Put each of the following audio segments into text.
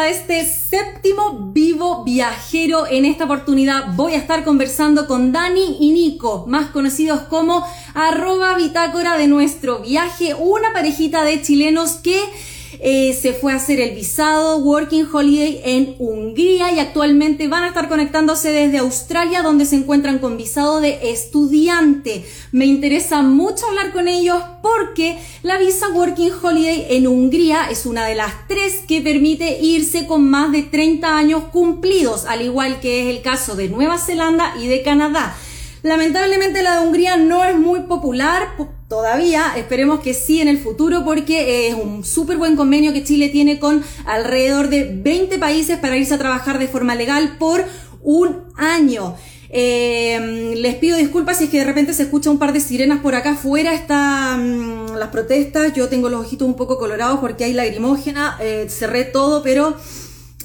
a este séptimo vivo viajero. En esta oportunidad voy a estar conversando con Dani y Nico, más conocidos como arroba bitácora de nuestro viaje, una parejita de chilenos que eh, se fue a hacer el visado Working Holiday en Hungría y actualmente van a estar conectándose desde Australia donde se encuentran con visado de estudiante. Me interesa mucho hablar con ellos porque la visa Working Holiday en Hungría es una de las tres que permite irse con más de 30 años cumplidos, al igual que es el caso de Nueva Zelanda y de Canadá. Lamentablemente la de Hungría no es muy popular todavía, esperemos que sí en el futuro porque es un súper buen convenio que Chile tiene con alrededor de 20 países para irse a trabajar de forma legal por un año. Eh, les pido disculpas si es que de repente se escucha un par de sirenas por acá afuera, están mm, las protestas, yo tengo los ojitos un poco colorados porque hay lagrimógena, eh, cerré todo, pero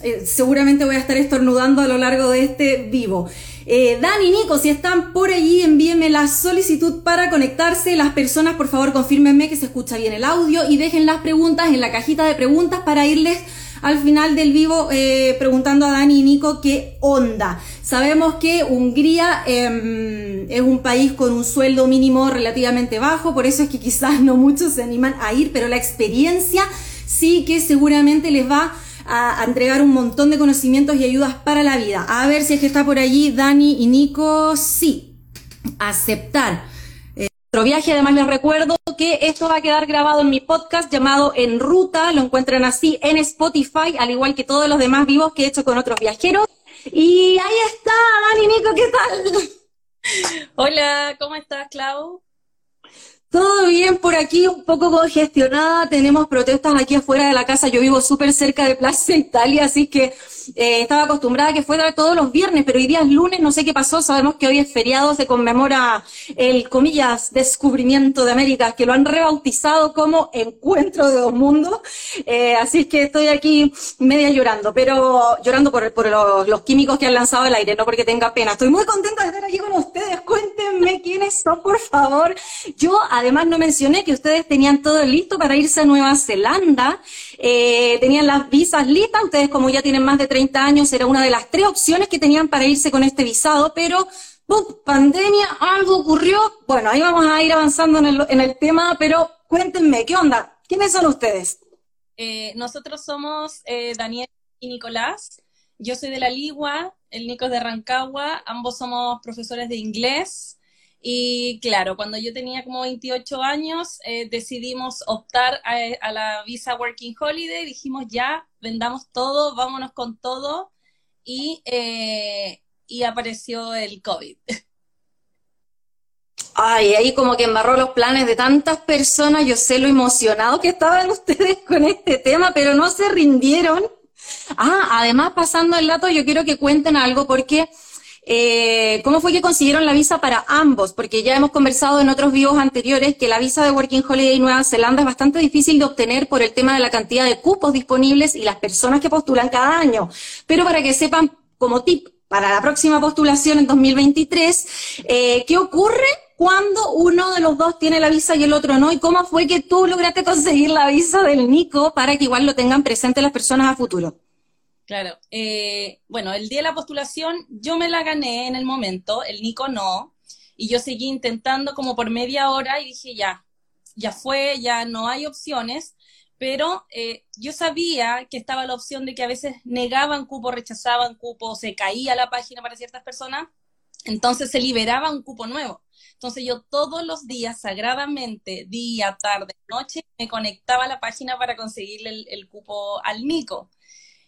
eh, seguramente voy a estar estornudando a lo largo de este vivo. Eh, Dani, Nico, si están por allí, envíenme la solicitud para conectarse. Las personas, por favor, confírmenme que se escucha bien el audio y dejen las preguntas en la cajita de preguntas para irles al final del vivo eh, preguntando a Dani y Nico qué onda. Sabemos que Hungría em, es un país con un sueldo mínimo relativamente bajo, por eso es que quizás no muchos se animan a ir, pero la experiencia sí que seguramente les va a, entregar un montón de conocimientos y ayudas para la vida. A ver si es que está por allí Dani y Nico. Sí, aceptar. Eh, nuestro viaje, además les recuerdo que esto va a quedar grabado en mi podcast llamado En Ruta, lo encuentran así en Spotify, al igual que todos los demás vivos que he hecho con otros viajeros. Y ahí está, Dani, Nico, ¿qué tal? Hola, ¿cómo estás, Clau? Todo bien por aquí, un poco congestionada. Tenemos protestas aquí afuera de la casa. Yo vivo súper cerca de Plaza Italia, así que eh, estaba acostumbrada a que fuera todos los viernes, pero hoy día es lunes, no sé qué pasó. Sabemos que hoy es feriado, se conmemora el, comillas, descubrimiento de América, que lo han rebautizado como Encuentro de dos Mundos. Eh, así que estoy aquí media llorando, pero llorando por, los, químicos que han lanzado al aire, no porque tenga pena. Estoy muy contenta de estar aquí con ustedes. Cuéntenme quiénes son, por favor. Yo, Además, no mencioné que ustedes tenían todo listo para irse a Nueva Zelanda, eh, tenían las visas listas, ustedes como ya tienen más de 30 años, era una de las tres opciones que tenían para irse con este visado, pero pandemia, algo ocurrió. Bueno, ahí vamos a ir avanzando en el, tema, pero cuéntenme, ¿qué onda? ¿Quiénes son ustedes? Eh, nosotros somos eh, Daniel y Nicolás. Yo soy de la Ligua, el Nico es de Rancagua, ambos somos profesores de inglés. Y claro, cuando yo tenía como 28 años, eh, decidimos optar a, la visa Working Holiday. Dijimos ya, vendamos todo, vámonos con todo. Y, eh, y apareció el COVID. Ay, ahí como que embarró los planes de tantas personas. Yo sé lo emocionado que estaban ustedes con este tema, pero no se rindieron. Ah, además, pasando el dato, yo quiero que cuenten algo porque eh, ¿Cómo fue que consiguieron la visa para ambos? Porque ya hemos conversado en otros vivos anteriores que la visa de Working Holiday Nueva Zelanda es bastante difícil de obtener por el tema de la cantidad de cupos disponibles y las personas que postulan cada año. Pero para que sepan, como tip para la próxima postulación en 2023, eh, ¿qué ocurre cuando uno de los dos tiene la visa y el otro no? ¿Y cómo fue que tú lograste conseguir la visa del Nico para que igual lo tengan presente las personas a futuro? Claro. Eh, bueno, el día de la postulación yo me la gané en el momento, el Nico no, y yo seguí intentando como por media hora y dije ya, ya fue, ya no hay opciones, pero eh, yo sabía que estaba la opción de que a veces negaban cupo, rechazaban cupo, se caía la página para ciertas personas, entonces se liberaba un cupo nuevo. Entonces yo todos los días, sagradamente, día, tarde, noche, me conectaba a la página para conseguirle el, el cupo al Nico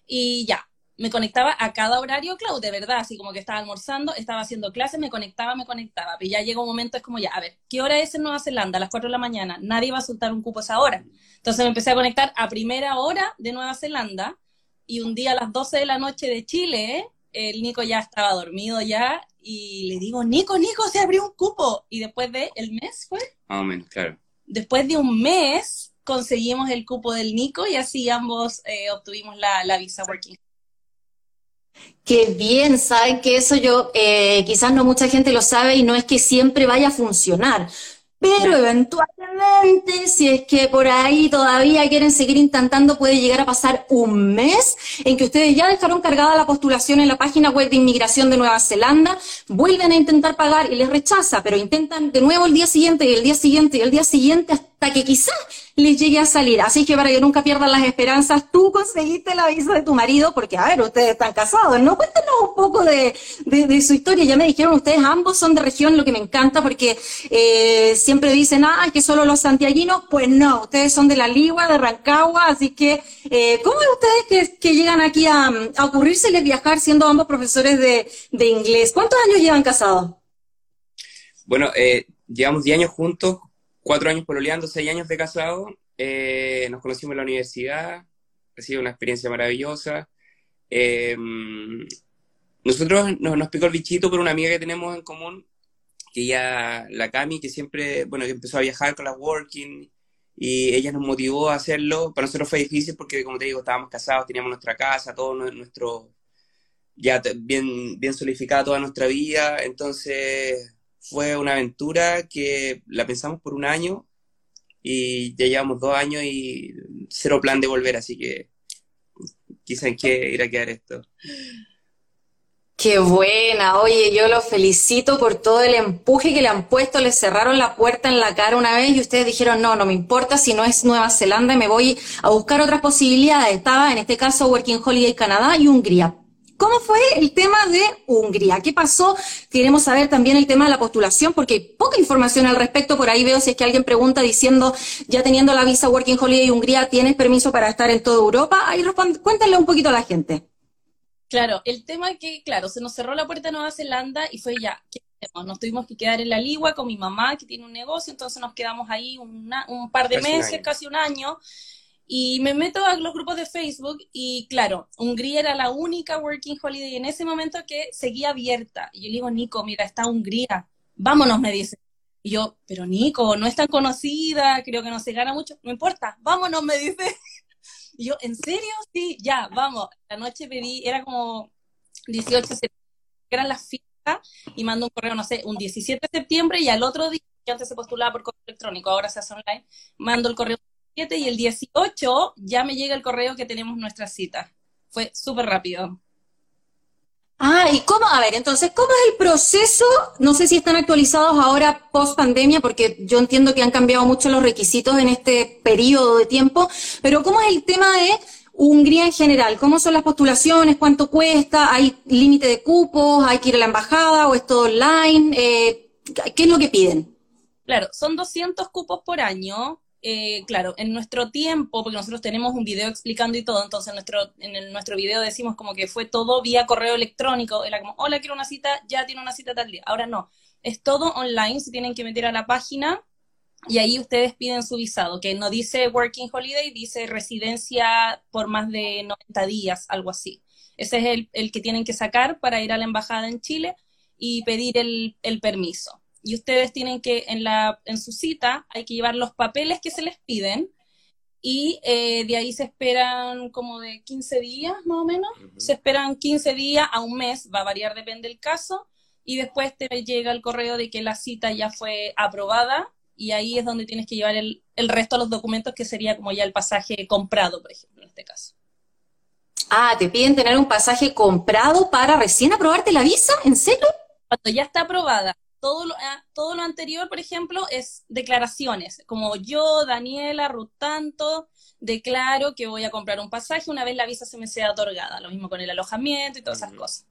y ya, me conectaba a cada horario, Clau, de verdad, así como que estaba almorzando, estaba haciendo clases, me conectaba, me conectaba. Y ya llegó un momento, es como ya, a ver, ¿qué hora es en Nueva Zelanda? A las 4 de la mañana. Nadie va a soltar un cupo a esa hora. Entonces me empecé a conectar a primera hora de Nueva Zelanda y un día a las 12 de la noche de Chile, el Nico ya estaba dormido ya y le digo, Nico, Nico, se abrió un cupo. Y después de el mes, ¿fue? Ah, claro. Después de un mes, conseguimos el cupo del Nico y así ambos eh, obtuvimos la, visa working. Qué bien, saben que eso yo, eh, quizás no mucha gente lo sabe y no es que siempre vaya a funcionar. Pero eventualmente, si es que por ahí todavía quieren seguir intentando, puede llegar a pasar un mes en que ustedes ya dejaron cargada la postulación en la página web de inmigración de Nueva Zelanda, vuelven a intentar pagar y les rechaza, pero intentan de nuevo el día siguiente y el día siguiente y el día siguiente hasta que quizás les llegue a salir. Así que para que nunca pierdan las esperanzas, tú conseguiste la visa de tu marido, porque a ver, ustedes están casados, ¿no? Cuéntanos un poco de, su historia. Ya me dijeron, ustedes ambos son de región, lo que me encanta, porque eh, siempre dicen, ah, que solo los santiaguinos. Pues no, ustedes son de la Ligua, de Rancagua, así que, eh, ¿cómo es ustedes que, llegan aquí a, a ocurrírseles viajar siendo ambos profesores de, de inglés? ¿Cuántos años llevan casados? Bueno, eh, llevamos 10 años juntos, cuatro años pololeando, seis años de casado, eh, nos conocimos en la universidad, ha sido una experiencia maravillosa. Eh, nosotros nos, nos, picó el bichito por una amiga que tenemos en común, que ya, la Cami, que siempre, bueno, que empezó a viajar con la Working, y ella nos motivó a hacerlo. Para nosotros fue difícil porque, como te digo, estábamos casados, teníamos nuestra casa, todo nuestro, ya bien, bien solidificada toda nuestra vida, entonces fue una aventura que la pensamos por un año y ya llevamos dos años y cero plan de volver, así que quizá en qué irá a quedar esto. Qué buena, oye, yo los felicito por todo el empuje que le han puesto, les cerraron la puerta en la cara una vez y ustedes dijeron, no, no me importa si no es Nueva Zelanda, me voy a buscar otras posibilidades. Estaba en este caso Working Holiday Canadá y Hungría. ¿Cómo fue el tema de Hungría? ¿Qué pasó? Queremos saber también el tema de la postulación, porque hay poca información al respecto. Por ahí veo si es que alguien pregunta diciendo, ya teniendo la visa Working Holiday Hungría, ¿tienes permiso para estar en toda Europa? Ahí cuéntenle un poquito a la gente. Claro, el tema es que, claro, se nos cerró la puerta de Nueva Zelanda y fue ya, ¿qué hacemos? Nos tuvimos que quedar en la Ligua con mi mamá, que tiene un negocio, entonces nos quedamos ahí un par de meses, casi un año. Y me meto a los grupos de Facebook y claro, Hungría era la única Working Holiday en ese momento que seguía abierta. Y yo le digo, Nico, mira, está Hungría, vámonos, me dice. Y yo, pero Nico, no es tan conocida, creo que no se gana mucho, no importa, vámonos, me dice. Y yo, ¿en serio? Sí, ya, vamos. La noche pedí, era como 18 de septiembre, eran las fiestas, y mando un correo, no sé, un 17 de septiembre, y al otro día, que antes se postulaba por correo electrónico, ahora se hace online, mando el correo y el 18 ya me llega el correo que tenemos nuestra cita. Fue súper rápido. Ah, ¿y cómo? A ver, entonces, ¿cómo es el proceso? No sé si están actualizados ahora post pandemia, porque yo entiendo que han cambiado mucho los requisitos en este periodo de tiempo, pero ¿cómo es el tema de Hungría en general? ¿Cómo son las postulaciones? ¿Cuánto cuesta? ¿Hay límite de cupos? ¿Hay que ir a la embajada o es todo online? Eh, ¿Qué es lo que piden? Claro, son 200 cupos por año. Eh, claro, en nuestro tiempo, porque nosotros tenemos un video explicando y todo, entonces en nuestro, en nuestro video decimos como que fue todo vía correo electrónico, era como, hola, quiero una cita, ya tiene una cita tal día. Ahora no, es todo online, se tienen que meter a la página y ahí ustedes piden su visado, que no dice Working Holiday, dice residencia por más de 90 días, algo así. Ese es el, el que tienen que sacar para ir a la embajada en Chile y pedir el, el permiso y ustedes tienen que, en, la, en su cita, hay que llevar los papeles que se les piden y eh, de ahí se esperan como de 15 días más o menos, se esperan 15 días a un mes, va a variar, depende del caso, y después te llega el correo de que la cita ya fue aprobada y ahí es donde tienes que llevar el, el resto de los documentos que sería como ya el pasaje comprado, por ejemplo, en este caso. Ah, te piden tener un pasaje comprado para recién aprobarte la visa, ¿en serio? Cuando ya está aprobada todo lo, ah, todo lo anterior, por ejemplo, es declaraciones, como yo, Daniela, Ruth Tanto, declaro que voy a comprar un pasaje una vez la visa se me sea otorgada, lo mismo con el alojamiento y todas esas cosas.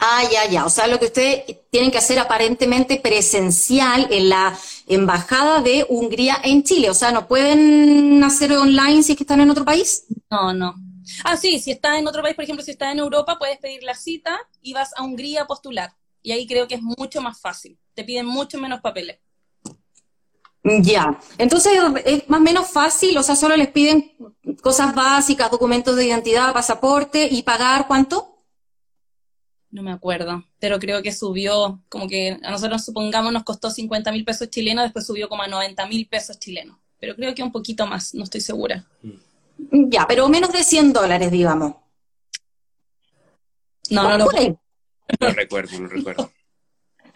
Ah, ya, ya. O sea, lo que ustedes tienen que hacer aparentemente presencial en la embajada de Hungría en Chile. O sea, ¿no pueden hacer online si es que están en otro país? No, no. Ah, sí, si estás en otro país, por ejemplo, si estás en Europa, puedes pedir la cita y vas a Hungría a postular y ahí creo que es mucho más fácil. Te piden mucho menos papeles. Ya, entonces es más o menos fácil, o sea, solo les piden cosas básicas, documentos de identidad, pasaporte y pagar cuánto? No me acuerdo, pero creo que subió, como que a nosotros supongamos nos costó 50 mil pesos chilenos, después subió como a 90 mil pesos chilenos, pero creo que un poquito más, no estoy segura. Ya, pero menos de 100 dólares, digamos. No, no, no. No recuerdo, no recuerdo.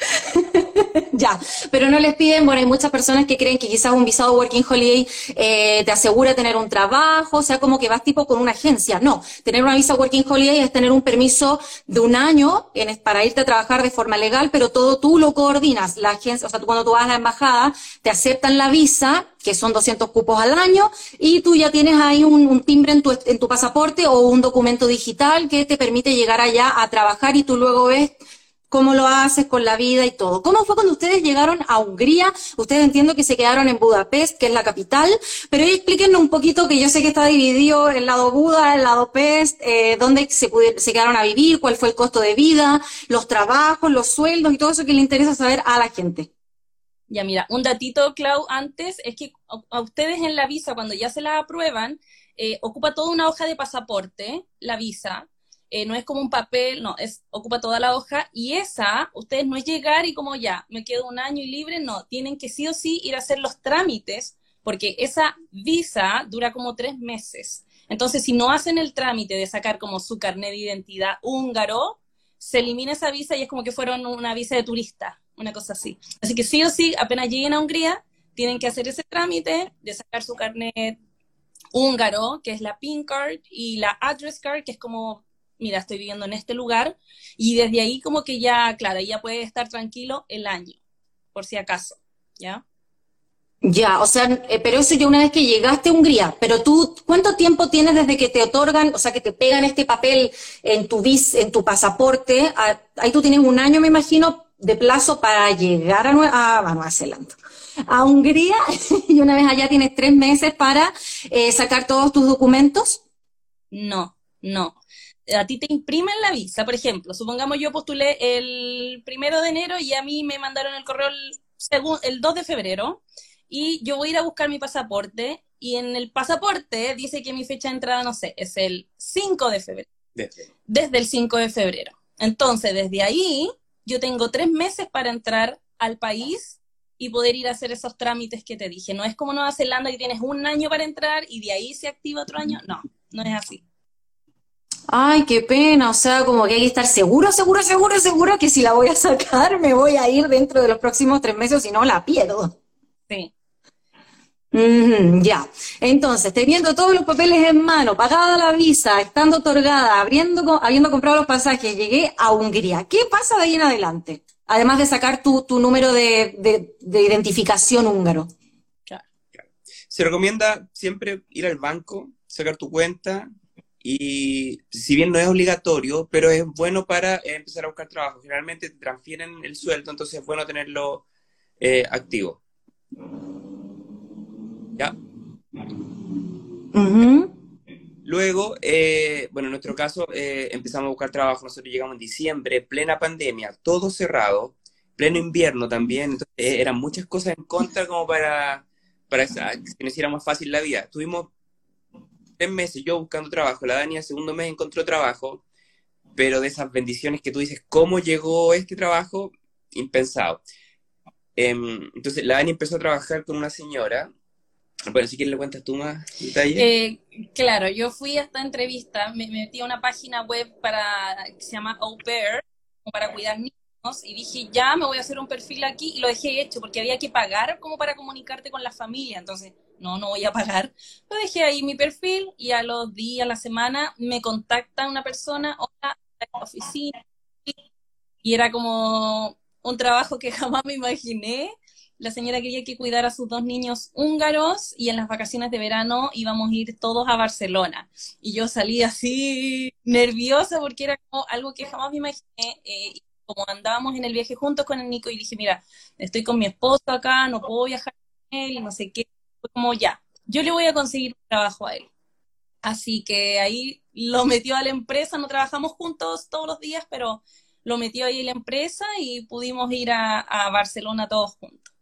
ya, pero no les piden, bueno, hay muchas personas que creen que quizás un visado Working Holiday eh, te asegura tener un trabajo, o sea, como que vas tipo con una agencia. No, tener una visa Working Holiday es tener un permiso de un año para irte a trabajar de forma legal, pero todo tú lo coordinas. La agencia, o sea, tú cuando tú vas a la embajada, te aceptan la visa, que son 200 cupos al año, y tú ya tienes ahí un, timbre en tu pasaporte o un documento digital que te permite llegar allá a trabajar y tú luego ves cómo lo haces con la vida y todo. ¿Cómo fue cuando ustedes llegaron a Hungría? Ustedes entiendo que se quedaron en Budapest, que es la capital, pero explíquenos un poquito, que yo sé que está dividido el lado Buda, el lado Pest, eh, dónde se, se quedaron a vivir, cuál fue el costo de vida, los trabajos, los sueldos y todo eso que le interesa saber a la gente. Ya mira, un datito, Clau, antes es que a ustedes en la visa, cuando ya se la aprueban, eh, ocupa toda una hoja de pasaporte, la visa, eh, no es como un papel, no, es ocupa toda la hoja y esa, ustedes no es llegar y como ya, me quedo un año y libre, no, tienen que sí o sí ir a hacer los trámites porque esa visa dura como tres meses. Entonces, si no hacen el trámite de sacar como su carnet de identidad húngaro, se elimina esa visa y es como que fueron una visa de turista, una cosa así. Así que sí o sí, apenas lleguen a Hungría, tienen que hacer ese trámite de sacar su carnet húngaro, que es la PIN card, y la address card, que es como mira, estoy viviendo en este lugar, y desde ahí como que ya, claro, ya puede estar tranquilo el año, por si acaso, ¿ya? Ya, o sea, eh, pero eso ya una vez que llegaste a Hungría, pero tú, ¿cuánto tiempo tienes desde que te otorgan, o sea, que te pegan este papel en tu vis, en tu pasaporte? ahí tú tienes un año, me imagino, de plazo para llegar a, Nueva, Zelanda. A Hungría, y una vez allá tienes tres meses para eh, sacar todos tus documentos. No, no a ti te imprimen la visa, por ejemplo, supongamos yo postulé el primero de enero y a mí me mandaron el correo el, el 2 de febrero y yo voy a ir a buscar mi pasaporte y en el pasaporte dice que mi fecha de entrada, no sé, es el 5 de febrero. Desde el 5 de febrero. Entonces, desde ahí, yo tengo tres meses para entrar al país y poder ir a hacer esos trámites que te dije. No es como Nueva Zelanda que tienes un año para entrar y de ahí se activa otro año. No, no es así ay, qué pena, o sea, como que hay que estar seguro, seguro, seguro, seguro que si la voy a sacar me voy a ir dentro de los próximos tres meses, si no la pierdo. Sí. ya. Entonces, teniendo todos los papeles en mano, pagada la visa, estando otorgada, habiendo, habiendo comprado los pasajes, llegué a Hungría. ¿Qué pasa de ahí en adelante? Además de sacar tu, tu número de, de, de identificación húngaro. Claro. Se recomienda siempre ir al banco, sacar tu cuenta, y si bien no es obligatorio, pero es bueno para eh, empezar a buscar trabajo. Generalmente te transfieren el sueldo, entonces es bueno tenerlo eh, activo. ¿Ya? Luego, eh, bueno, en nuestro caso empezamos a buscar trabajo. Nosotros llegamos en diciembre, plena pandemia, todo cerrado, pleno invierno también. Entonces, eran muchas cosas en contra como para, para que nos hiciera más fácil la vida. Tuvimos tres meses yo buscando trabajo, la Dani al segundo mes encontró trabajo, pero de esas bendiciones que tú dices, ¿cómo llegó este trabajo? Impensado. Em, entonces, la Dani empezó a trabajar con una señora. Bueno, si quieres le cuentas tú más detalles. Eh, claro, yo fui a esta entrevista, me, metí a una página web para que se llama Au Pair, para cuidar niños, y dije, ya me voy a hacer un perfil aquí, y lo dejé hecho, porque había que pagar como para comunicarte con la familia, entonces no, no voy a pagar. Lo dejé ahí mi perfil y a los días, a la semana, me contacta una persona, hola, la oficina, y era como un trabajo que jamás me imaginé. La señora quería que cuidara a sus dos niños húngaros y en las vacaciones de verano íbamos a ir todos a Barcelona. Y yo salí así nerviosa porque era algo que jamás me imaginé. Eh, como andábamos en el viaje juntos con el Nico y dije, mira, estoy con mi esposo acá, no puedo viajar con él, no sé qué como ya, yo le voy a conseguir trabajo a él. Así que ahí lo metió a la empresa, no trabajamos juntos todos los días, pero lo metió ahí la empresa y pudimos ir a, Barcelona todos juntos.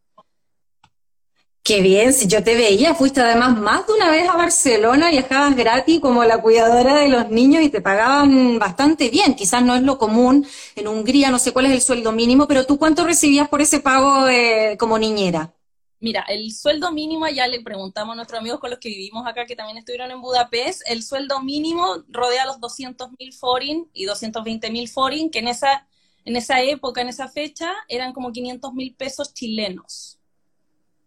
Qué bien, si yo te veía, fuiste además más de una vez a Barcelona, viajabas gratis como la cuidadora de los niños y te pagaban bastante bien. Quizás no es lo común en Hungría, no sé cuál es el sueldo mínimo, pero tú cuánto recibías por ese pago como niñera? Mira, el sueldo mínimo, ya le preguntamos a nuestros amigos con los que vivimos acá, que también estuvieron en Budapest, el sueldo mínimo rodea los 200 mil forin y 220 mil forin, que en esa, en esa época, en esa fecha, eran como 500 mil pesos chilenos,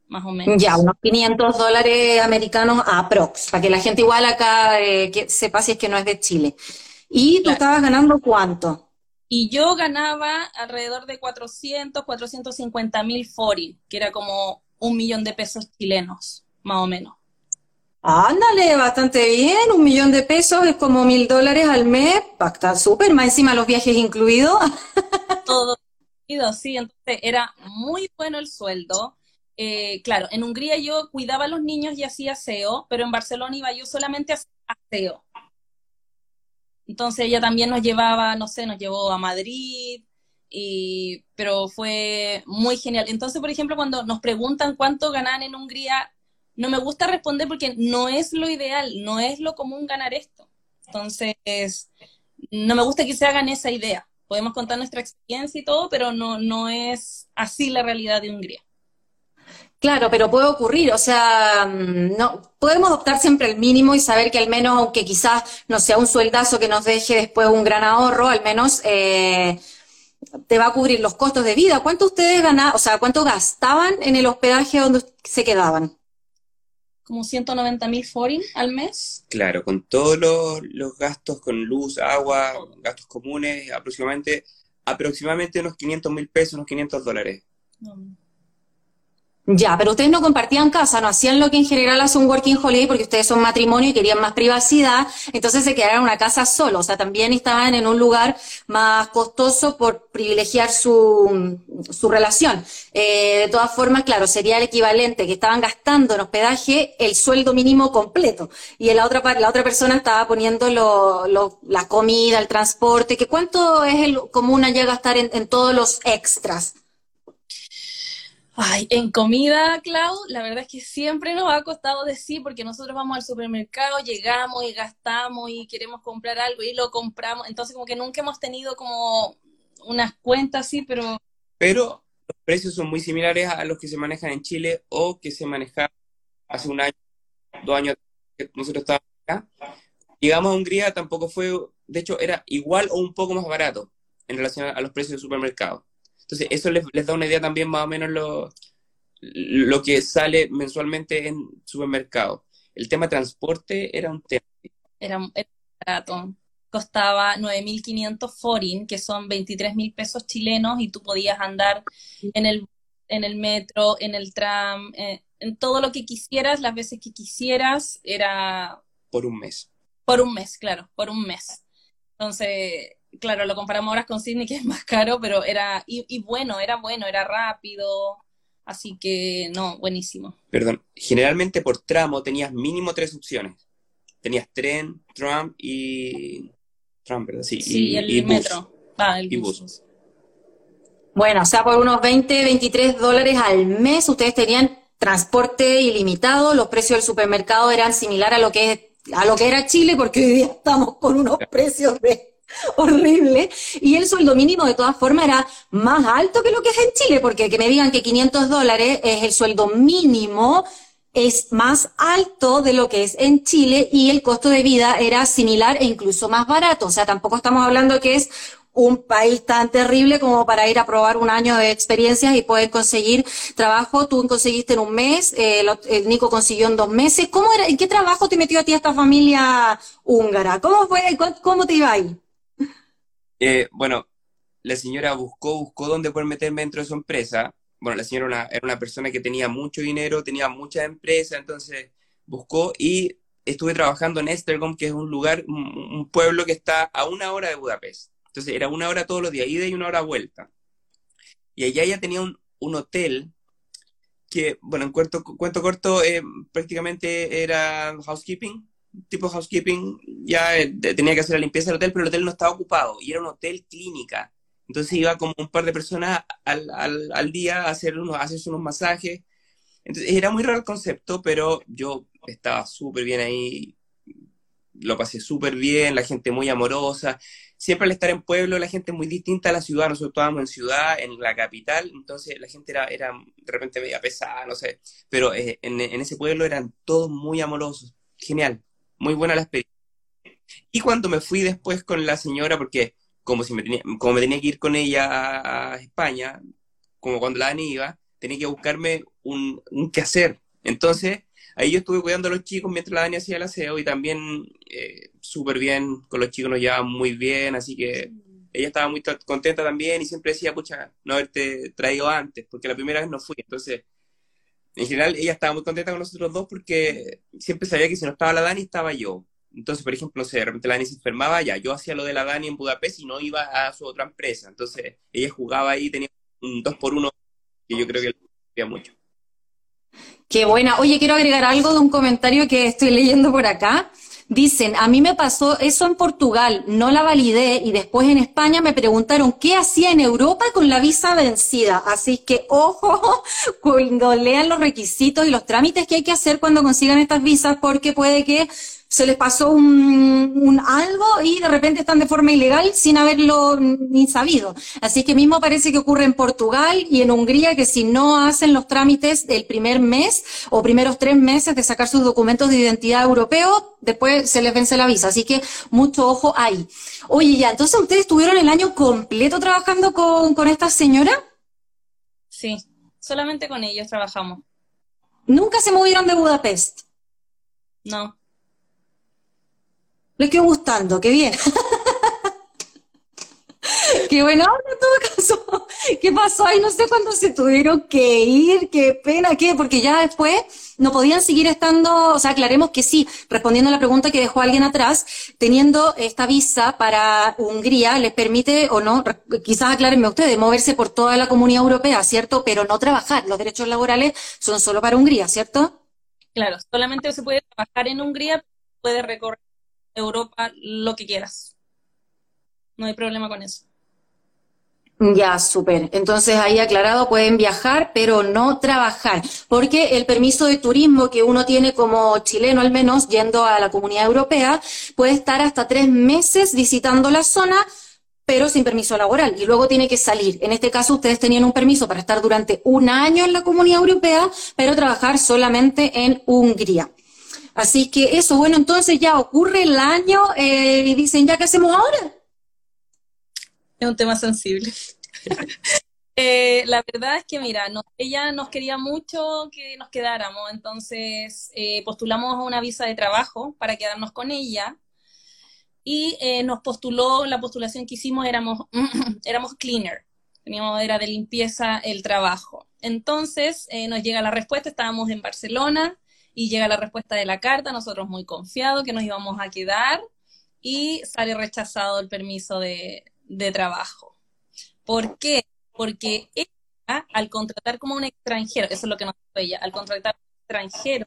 más o menos. Ya, unos 500 dólares americanos a prox, para que la gente igual acá eh, que sepa si es que no es de Chile. ¿Y tú Claro. estabas ganando cuánto? Y yo ganaba alrededor de 400, 450 mil foreign, que era como un millón de pesos chilenos, más o menos. Ándale, bastante bien, un millón de pesos es como mil dólares al mes, está súper, más encima los viajes incluidos. todo incluido, sí, entonces era muy bueno el sueldo. Eh, claro, en Hungría yo cuidaba a los niños y hacía aseo, pero en Barcelona iba yo solamente a hacer aseo. Entonces ella también nos llevaba, no sé, nos llevó a Madrid, y, pero fue muy genial. Entonces, por ejemplo, cuando nos preguntan cuánto ganan en Hungría, no me gusta responder porque no es lo ideal, no es lo común ganar esto. Entonces, no me gusta que se hagan esa idea. Podemos contar nuestra experiencia y todo, pero no, no es así la realidad de Hungría. Claro, pero puede ocurrir, o sea, mm, no, podemos optar siempre el mínimo y saber que al menos, aunque quizás no sea un sueldazo que nos deje después un gran ahorro, al menos eh, te va a cubrir los costos de vida. ¿Cuánto ustedes ganaban, o sea, cuánto gastaban en el hospedaje donde se quedaban? Como 190 mil foreign al mes. Claro, con todos los, los gastos, con luz, agua, gastos comunes, aproximadamente, aproximadamente unos 500 mil pesos, unos 500 dólares. Ya, pero ustedes no compartían casa, no hacían lo que en general hace un working holiday porque ustedes son matrimonio y querían más privacidad, entonces se quedaron en una casa solo, o sea, también estaban en un lugar más costoso por privilegiar su, su relación. Eh, de todas formas, claro, sería el equivalente que estaban gastando en hospedaje el sueldo mínimo completo y en la otra la otra persona estaba poniendo lo, lo- la comida, el transporte, que cuánto es el común allá gastar en todos los extras. Ay, en comida, Clau, la verdad es que siempre nos ha costado decir, porque nosotros vamos al supermercado, llegamos y gastamos y queremos comprar algo y lo compramos. Entonces, como que nunca hemos tenido como unas cuentas así, pero Pero los precios son muy similares a los que se manejan en Chile o que se manejaban hace un año, dos años que nosotros estábamos acá. Llegamos a Hungría, tampoco fue, de hecho, era igual o un poco más barato en relación a los precios del supermercado. Entonces, eso les, les da una idea también más o menos lo, lo que sale mensualmente en supermercado. El tema transporte era un tema. era, era barato. Costaba 9.500 foreign, que son 23.000 pesos chilenos, y tú podías andar en el, en el metro, en el tram, eh, en todo lo que quisieras, las veces que quisieras, era por un mes. por un mes, claro, por un mes. Entonces, claro, lo comparamos ahora con Sydney, que es más caro, pero era, y, y bueno, era bueno, era rápido, así que no, buenísimo. Perdón, generalmente por tramo tenías mínimo tres opciones. Tenías tren, tram y... Tram, ¿verdad? Sí, Sí, y, el y bus. metro. Ah, el Y bus. bus. Bueno, o sea, por unos 20, 23 dólares al mes ustedes tenían transporte ilimitado, los precios del supermercado eran similar a lo que es, a lo que era Chile, porque hoy día estamos con unos precios de horrible, y el sueldo mínimo de todas formas era más alto que lo que es en Chile, porque que me digan que 500 dólares es el sueldo mínimo, es más alto de lo que es en Chile y el costo de vida era similar e incluso más barato. O sea, tampoco estamos hablando que es un país tan terrible como para ir a probar un año de experiencias y poder conseguir trabajo. Tú conseguiste en un mes, eh, el, el Nico consiguió en dos meses. ¿Cómo era, en qué trabajo te metió a ti esta familia húngara? ¿Cómo fue, cómo te iba ahí? Eh, bueno, la señora buscó, buscó dónde poder meterme dentro de su empresa. Bueno, la señora era una, persona que tenía mucho dinero, tenía muchas empresas, entonces buscó y estuve trabajando en Estergom, que es un lugar, un, pueblo que está a una hora de Budapest. Entonces era una hora todos los días, ida y una hora vuelta. Y allá ella tenía un, un hotel que, bueno, en cuento, cuento corto, eh, prácticamente era housekeeping, tipo housekeeping, ya eh, tenía que hacer la limpieza del hotel, pero el hotel no estaba ocupado y era un hotel clínica. Entonces iba como un par de personas al, al, al día a, hacer unos, hacerse unos masajes. Entonces era muy raro el concepto, pero yo estaba súper bien ahí, lo pasé súper bien, la gente muy amorosa. Siempre al estar en pueblo, la gente es muy distinta a la ciudad. Nosotros estábamos en ciudad, en la capital, entonces la gente era, era de repente media pesada, no sé. Pero eh, en, en ese pueblo eran todos muy amorosos. Genial, muy buena la experiencia. Y cuando me fui después con la señora, porque como, si me tenía, como me tenía que ir con ella a, España, como cuando la Dani iba, tenía que buscarme un, un quehacer. Entonces, ahí yo estuve cuidando a los chicos mientras la Dani hacía el aseo y también eh, súper bien, con los chicos nos llevaban muy bien, así que ella estaba muy contenta también y siempre decía, pucha, no haberte traído antes, porque la primera vez no fui. Entonces, en general, ella estaba muy contenta con nosotros dos porque siempre sabía que si no estaba la Dani, estaba yo. Entonces, por ejemplo, si de repente la Dani se enfermaba, ya, yo hacía lo de la Dani en Budapest y no iba a su otra empresa. Entonces, ella jugaba ahí, tenía un dos por uno que yo creo que le mucho. Qué buena. Oye, quiero agregar algo de un comentario que estoy leyendo por acá. Dicen, a mí me pasó eso en Portugal, no la validé y después en España me preguntaron qué hacía en Europa con la visa vencida. Así que ojo cuando lean los requisitos y los trámites que hay que hacer cuando consigan estas visas porque puede que se les pasó un, algo y de repente están de forma ilegal sin haberlo ni sabido. Así que mismo parece que ocurre en Portugal y en Hungría que si no hacen los trámites del primer mes o primeros tres meses de sacar sus documentos de identidad europeos, después se les vence la visa. Así que mucho ojo ahí. Oye, ya, entonces ustedes estuvieron el año completo trabajando con, con esta señora? Sí, solamente con ellos trabajamos. ¿Nunca se movieron de Budapest? No. Le quedó gustando, qué bien. qué bueno, en todo caso, ¿qué pasó ahí? No sé cuándo se tuvieron que ir, qué pena, qué, porque ya después no podían seguir estando, o sea, aclaremos que sí, respondiendo a la pregunta que dejó alguien atrás, teniendo esta visa para Hungría, les permite, o no, quizás aclárenme ustedes, moverse por toda la comunidad europea, ¿cierto? Pero no trabajar. Los derechos laborales son solo para Hungría, ¿cierto? Claro, solamente se puede trabajar en Hungría, puede recorrer Europa, lo que quieras. No hay problema con eso. Ya, súper. Entonces ahí aclarado, pueden viajar, pero no trabajar, porque el permiso de turismo que uno tiene como chileno al menos, yendo a la comunidad europea, puede estar hasta tres meses visitando la zona, pero sin permiso laboral, y luego tiene que salir. En este caso, ustedes tenían un permiso para estar durante un año en la comunidad europea, pero trabajar solamente en Hungría. Así que eso, bueno, entonces ya ocurre el año eh, y dicen, ¿ya qué hacemos ahora? Es un tema sensible. Eh, la verdad es que, mira, ella nos quería mucho que nos quedáramos, entonces eh, postulamos a una visa de trabajo para quedarnos con ella y nos postuló, la postulación que hicimos éramos, éramos cleaner, teníamos, era de limpieza el trabajo. Entonces nos llega la respuesta, estábamos en Barcelona, y llega la respuesta de la carta, nosotros muy confiados que nos íbamos a quedar y sale rechazado el permiso de, trabajo. ¿Por qué? Porque ella, al contratar como un extranjero, eso es lo que nos dijo ella, al contratar un extranjero,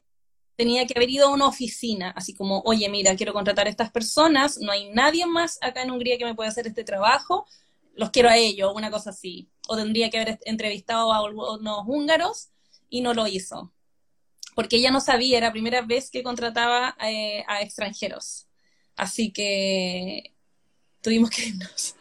tenía que haber ido a una oficina, así como, oye, mira, quiero contratar a estas personas, no hay nadie más acá en Hungría que me pueda hacer este trabajo, los quiero a ellos, una cosa así. O tendría que haber entrevistado a unos húngaros y no lo hizo porque ella no sabía, era la primera vez que contrataba eh, a extranjeros. Así que tuvimos que irnos.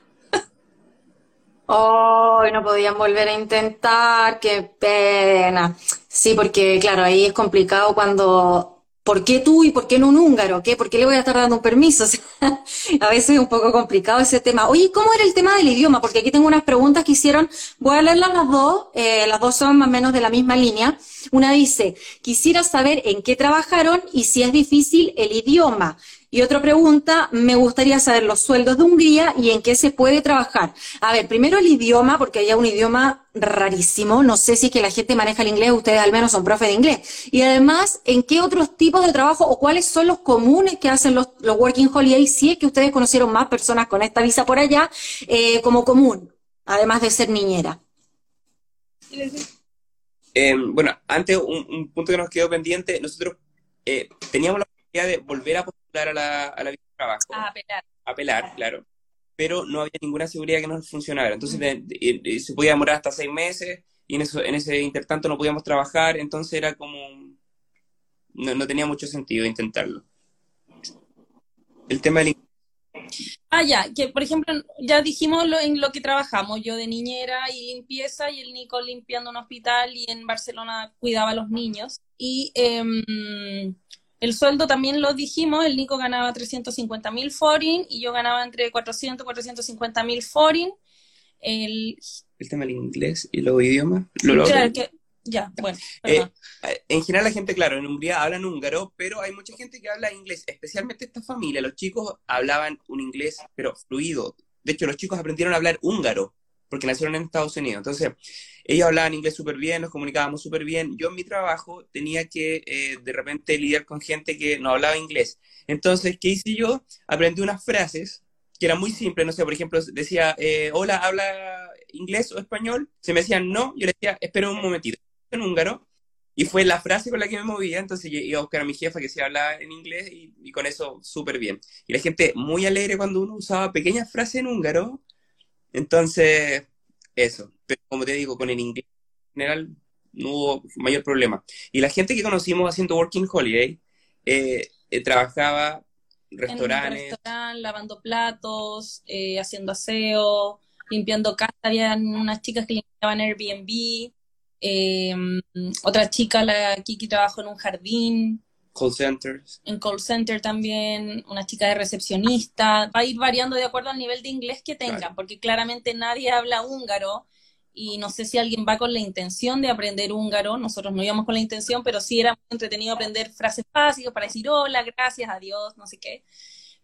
Oh, no podían volver a intentar, qué pena. Sí, porque claro, ahí es complicado cuando ¿por qué tú y por qué no un húngaro? ¿Qué? ¿Por qué le voy a estar dando un permiso? a veces es un poco complicado ese tema. Oye, ¿cómo era el tema del idioma? Porque aquí tengo unas preguntas que hicieron, voy a leerlas las dos, eh, las dos son más o menos de la misma línea. Una dice, quisiera saber en qué trabajaron y si es difícil el idioma. Y otra pregunta, me gustaría saber los sueldos de Hungría y en qué se puede trabajar. A ver, primero el idioma, porque hay un idioma rarísimo. No sé si es que la gente maneja el inglés, ustedes al menos son profe de inglés. Y además, ¿en qué otros tipos de trabajo o cuáles son los comunes que hacen los, Working Holidays? Si es que ustedes conocieron más personas con esta visa por allá, eh, como común, además de ser niñera. Eh, bueno, antes un, punto que nos quedó pendiente, nosotros eh, teníamos la de volver a a la, a la visa de trabajo. A apelar. Apelar, claro. Pero no había ninguna seguridad que nos funcionara. Entonces se podía demorar hasta seis meses y en, eso, en ese intertanto no podíamos trabajar. Entonces era como... No, no tenía mucho sentido intentarlo. El tema del Ah, ya, que por ejemplo, ya dijimos lo, en lo que trabajamos, yo de niñera y limpieza y el Nico limpiando un hospital y en Barcelona cuidaba a los niños. Y eh, El sueldo también lo dijimos, el Nico ganaba 350 mil foreign y yo ganaba entre 400 y 450 mil foreign. El... el tema del inglés y los idiomas. Lo, lo Claro, que- ya, bueno, Eh, perdón. en general la gente, claro, en Hungría hablan húngaro, pero hay mucha gente que habla inglés, especialmente esta familia. Los chicos hablaban un inglés, pero fluido. De hecho, los chicos aprendieron a hablar húngaro, porque nacieron en Estados Unidos. Entonces, ellos hablaban inglés súper bien, nos comunicábamos súper bien. Yo en mi trabajo tenía que eh, de repente lidiar con gente que no hablaba inglés. Entonces, ¿qué hice yo? Aprendí unas frases que eran muy simples, no sé, por ejemplo, decía, eh, hola, ¿habla inglés o español? Se me decían no, yo le decía, espera un momentito, en húngaro, y fue la frase con la que me movía, entonces yo iba a buscar a mi jefa que sí hablaba en inglés y, y con eso súper bien. Y la gente muy alegre cuando uno usaba pequeñas frases en húngaro, entonces eso. Pero como te digo, con el inglés en general no hubo mayor problema. Y la gente que conocimos haciendo Working Holiday eh, eh, trabajaba en En restaurantes, restaurante, lavando platos, eh, haciendo aseo, limpiando casa. Habían unas chicas que limpiaban Airbnb. eh, otra chica, la Kiki, trabajó en un jardín, call centers. en call center también, una chica de recepcionista. Va a ir variando de acuerdo al nivel de inglés que tengan, Claro. porque claramente nadie habla húngaro. Y no sé si alguien va con la intención de aprender húngaro. Nosotros no íbamos con la intención, pero sí era muy entretenido aprender frases básicas para decir hola, gracias, adiós, no sé qué.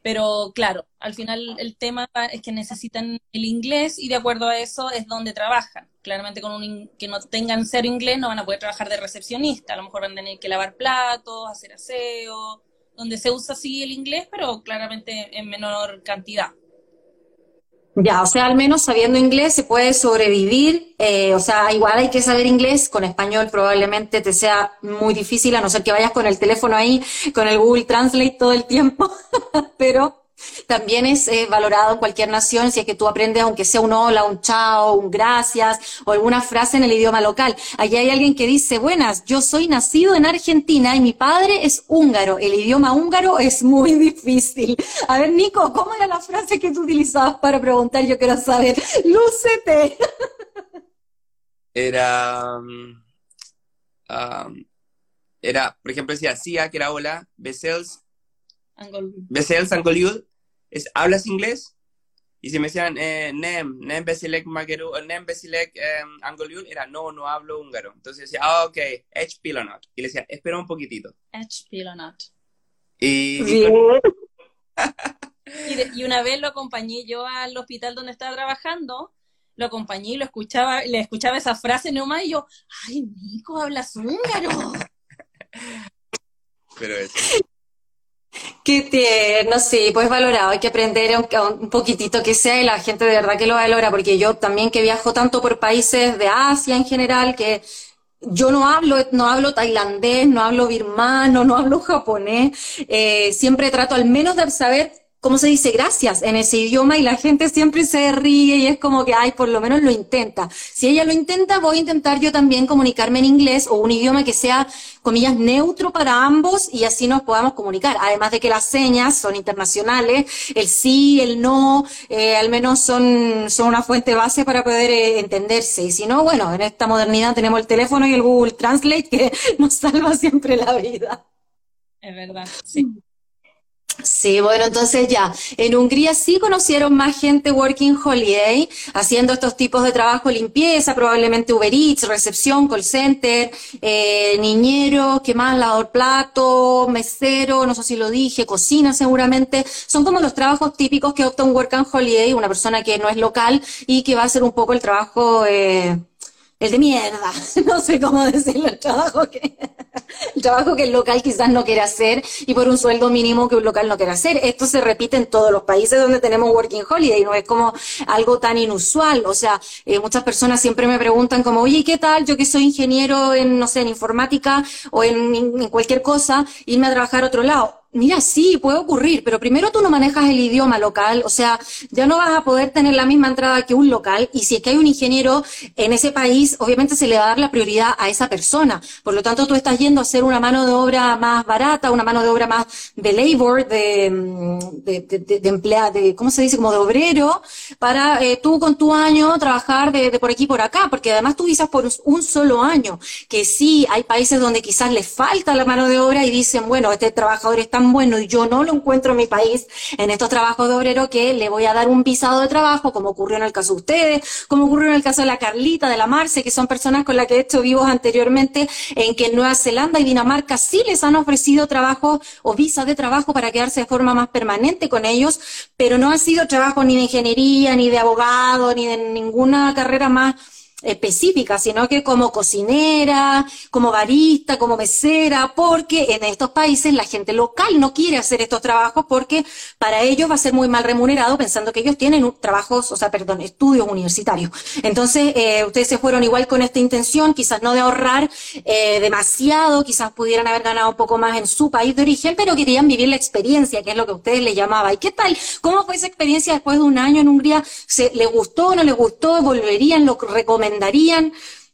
Pero claro, al final el tema es que necesitan el inglés y de acuerdo a eso es donde trabajan. Claramente con un que no tengan cero inglés no van a poder trabajar de recepcionista. A lo mejor van a tener que lavar platos, hacer aseo, donde se usa sí el inglés, pero claramente en menor cantidad. Ya, o sea, al menos sabiendo inglés se puede sobrevivir, eh, o sea, igual hay que saber inglés, con español probablemente te sea muy difícil, a no ser que vayas con el teléfono ahí, con el Google Translate todo el tiempo, pero también es eh, valorado en cualquier nación si es que tú aprendes, aunque sea un hola, un chao, un gracias o alguna frase en el idioma local. Allí hay alguien que dice, buenas, yo soy nacido en Argentina y mi padre es húngaro. El idioma húngaro es muy difícil. A ver, Nico, ¿cómo era la frase que tú utilizabas para preguntar? Yo quiero saber. Lúcete. Era, um, um, era, por ejemplo, decía Sia, que era hola, Besels, Angol- Besels Angoliud, es, ¿hablas inglés? Y si me decían, eh, Nem, Nem Besilek Mageru, eh, Nem Besilek eh, Angoliud, era no, no hablo húngaro. Entonces decía, ah, ok, Ech Pilonot. Y le decía, espera un poquitito. Edge Pilonat. Y, y. Y, de- y una vez lo acompañé yo al hospital donde estaba trabajando, lo acompañé y lo escuchaba, le escuchaba esa frase nomás y yo, ay, Nico, hablas húngaro. pero eso. Qué tierno, sí, pues valorado, hay que aprender aunque un poquitito que sea y la gente de verdad que lo valora, porque yo también que viajo tanto por países de Asia en general, que yo no hablo, no hablo tailandés, no hablo birmano, no hablo japonés, eh, siempre trato al menos de saber cómo se dice gracias en ese idioma y la gente siempre se ríe y es como que, ay, por lo menos lo intenta. Si ella lo intenta, voy a intentar yo también comunicarme en inglés o un idioma que sea, comillas, neutro para ambos y así nos podamos comunicar. Además de que las señas son internacionales, el sí, el no, eh, al menos son, son una fuente base para poder eh, entenderse. Y si no, bueno, en esta modernidad tenemos el teléfono y el Google Translate que nos salva siempre la vida. Es verdad, sí. Sí, bueno, entonces ya, en Hungría sí conocieron más gente working holiday, haciendo estos tipos de trabajo, limpieza, probablemente Uber Eats, recepción, call center, eh, niñero, ¿qué más? Lavador plato, mesero, no sé si lo dije, cocina seguramente. Son como los trabajos típicos que opta un working holiday, una persona que no es local y que va a hacer un poco el trabajo, eh, el de mierda, no sé cómo decirlo, el trabajo que, el trabajo que el local quizás no quiere hacer y por un sueldo mínimo que un local no quiere hacer. Esto se repite en todos los países donde tenemos working holiday, no es como algo tan inusual. O sea, eh, muchas personas siempre me preguntan como, oye, ¿qué tal? Yo que soy ingeniero en, no sé, en informática o en, en cualquier cosa, irme a trabajar a otro lado. Mira, sí, puede ocurrir, pero primero tú no manejas el idioma local, o sea, ya no vas a poder tener la misma entrada que un local, y si es que hay un ingeniero en ese país, obviamente se le va a dar la prioridad a esa persona. Por lo tanto, tú estás yendo a hacer una mano de obra más barata, una mano de obra más de labor, de, mm, de, de, de empleado, de, ¿cómo se dice? Como de obrero, para eh, tú con tu año trabajar de, por aquí y por acá, porque además tú visas por un solo año, que sí, hay países donde quizás les falta la mano de obra y dicen, bueno, este trabajador está bueno y yo no lo encuentro en mi país, en estos trabajos de obrero, que le voy a dar un visado de trabajo, como ocurrió en el caso de ustedes, como ocurrió en el caso de la Carlita, de la Marce, que son personas con las que he hecho vivos anteriormente, en que en Nueva Zelanda y Dinamarca sí les han ofrecido trabajo o visas de trabajo para quedarse de forma más permanente con ellos, pero no ha sido trabajo ni de ingeniería, ni de abogado, ni de ninguna carrera más específica, sino que como cocinera, como barista, como mesera, porque en estos países la gente local no quiere hacer estos trabajos porque para ellos va a ser muy mal remunerado pensando que ellos tienen trabajos, o sea, perdón, estudios universitarios. Entonces, eh, ustedes se fueron igual con esta intención, quizás no de ahorrar eh, demasiado, quizás pudieran haber ganado un poco más en su país de origen, pero querían vivir la experiencia, que es lo que ustedes le llamaban. ¿Y qué tal? ¿Cómo fue esa experiencia después de un año en Hungría? ¿Se, ¿Le gustó o no le gustó? ¿Volverían? ¿Lo recomendarían? Recomendarían?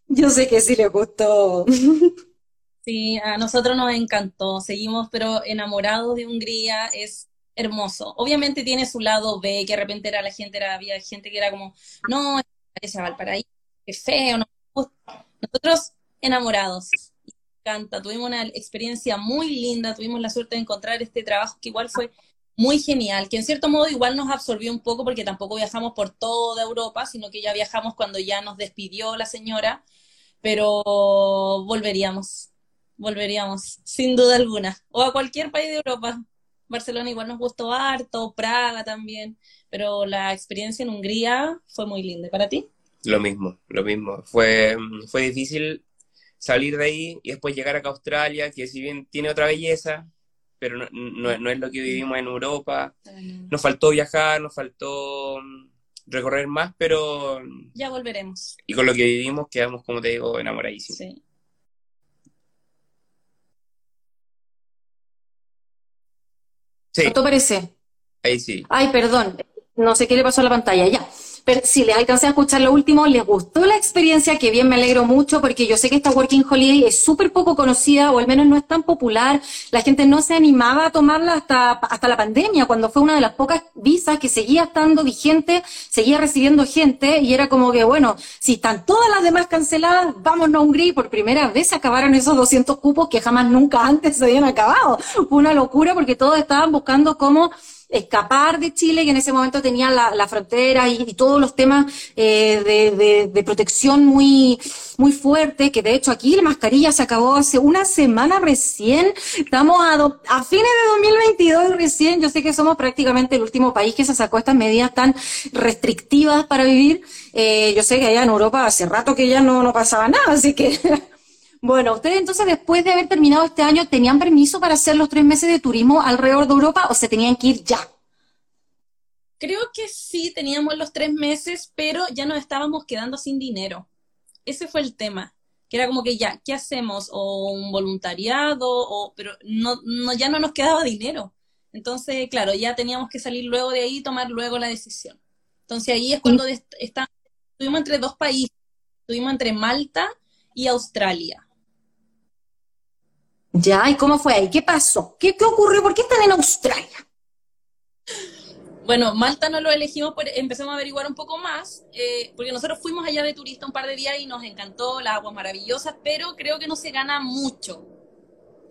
Yo sé que sí le gustó. Sí, a nosotros nos encantó, seguimos pero enamorados de Hungría, es hermoso. Obviamente tiene su lado B, que de repente era la gente, era, había gente que era como, no, ese Valparaíso, qué feo, no. Nosotros enamorados, me encanta, tuvimos una experiencia muy linda, tuvimos la suerte de encontrar este trabajo que igual fue muy genial, que en cierto modo igual nos absorbió un poco porque tampoco viajamos por toda Europa, sino que ya viajamos cuando ya nos despidió la señora, pero volveríamos, volveríamos, sin duda alguna, o a cualquier país de Europa. Barcelona igual nos gustó harto, Praga también, pero la experiencia en Hungría fue muy linda. ¿Para ti? Lo mismo, lo mismo. Fue, fue difícil salir de ahí y después llegar acá a Australia, que si bien tiene otra belleza, pero no, no, es lo que vivimos en Europa. Nos faltó viajar, nos faltó mm, recorrer más, pero... Ya volveremos. Y con lo que vivimos quedamos, como te digo, enamoradísimos. Sí. Sí. ¿Qué te parece? Ahí sí. Ay, perdón. No sé qué le pasó a la pantalla. Ya si les alcancé a escuchar lo último, les gustó la experiencia, que bien me alegro mucho, porque yo sé que esta Working Holiday es súper poco conocida, o al menos no es tan popular. La gente no se animaba a tomarla hasta, hasta la pandemia, cuando fue una de las pocas visas que seguía estando vigente, seguía recibiendo gente, y era como que, bueno, si están todas las demás canceladas, vámonos a Hungría, y por primera vez acabaron esos 200 cupos que jamás nunca antes se habían acabado. Una locura, porque todos estaban buscando cómo escapar de Chile, que en ese momento tenía la, frontera y, todos los temas eh, de, protección muy, muy fuertes, que de hecho aquí la mascarilla se acabó hace una semana recién, estamos a, a fines de 2022 recién, yo sé que somos prácticamente el último país que se sacó estas medidas tan restrictivas para vivir, eh, yo sé que allá en Europa hace rato que ya no, no pasaba nada, así que... Bueno, ustedes entonces después de haber terminado este año, ¿tenían permiso para hacer los tres meses de turismo alrededor de Europa o se tenían que ir ya? Creo que sí, teníamos los tres meses, pero ya nos estábamos quedando sin dinero. Ese fue el tema, que era como que ya, ¿qué hacemos? O un voluntariado, o, pero no, no, ya no nos quedaba dinero. Entonces, claro, ya teníamos que salir luego de ahí y tomar luego la decisión. Entonces ahí es cuando estuvimos entre dos países, estuvimos entre Malta y Australia. Ya, ¿y cómo fue ahí? ¿Qué pasó? ¿Qué, ocurrió? ¿Por qué están en Australia? Bueno, Malta no lo elegimos, por, empezamos a averiguar un poco más, eh, porque nosotros fuimos allá de turista un par de días y nos encantó, las aguas maravillosas, pero creo que no se gana mucho.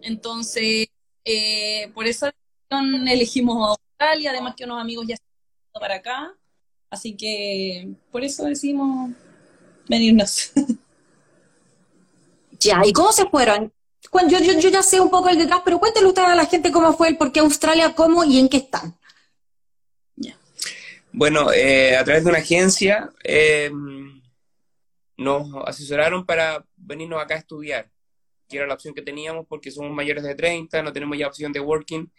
Entonces, eh, por eso elegimos Australia, además que unos amigos ya están para acá, así que por eso decidimos venirnos. Ya, ¿y cómo se fueron? Yo, yo, ya sé un poco el detrás, pero cuéntale usted a la gente cómo fue el por qué Australia, cómo y en qué están. Bueno, eh, a través de una agencia eh, nos asesoraron para venirnos acá a estudiar, que era la opción que teníamos porque somos mayores de 30, no tenemos ya opción de working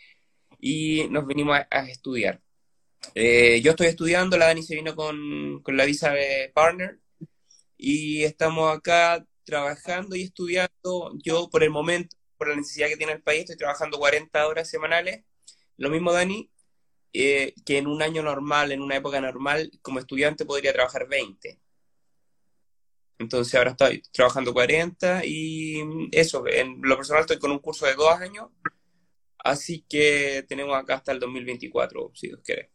y nos venimos a, estudiar. Eh, yo estoy estudiando, la Dani se vino con, con la visa partner y estamos acá trabajando y estudiando. Yo por el momento por la necesidad que tiene el país, estoy trabajando 40 horas semanales. Lo mismo, Dani, eh, que en un año normal, en una época normal, como estudiante podría trabajar 20. Entonces ahora estoy trabajando 40 y eso, en lo personal estoy con un curso de dos años, así que tenemos acá hasta el 2024, si Dios quiere.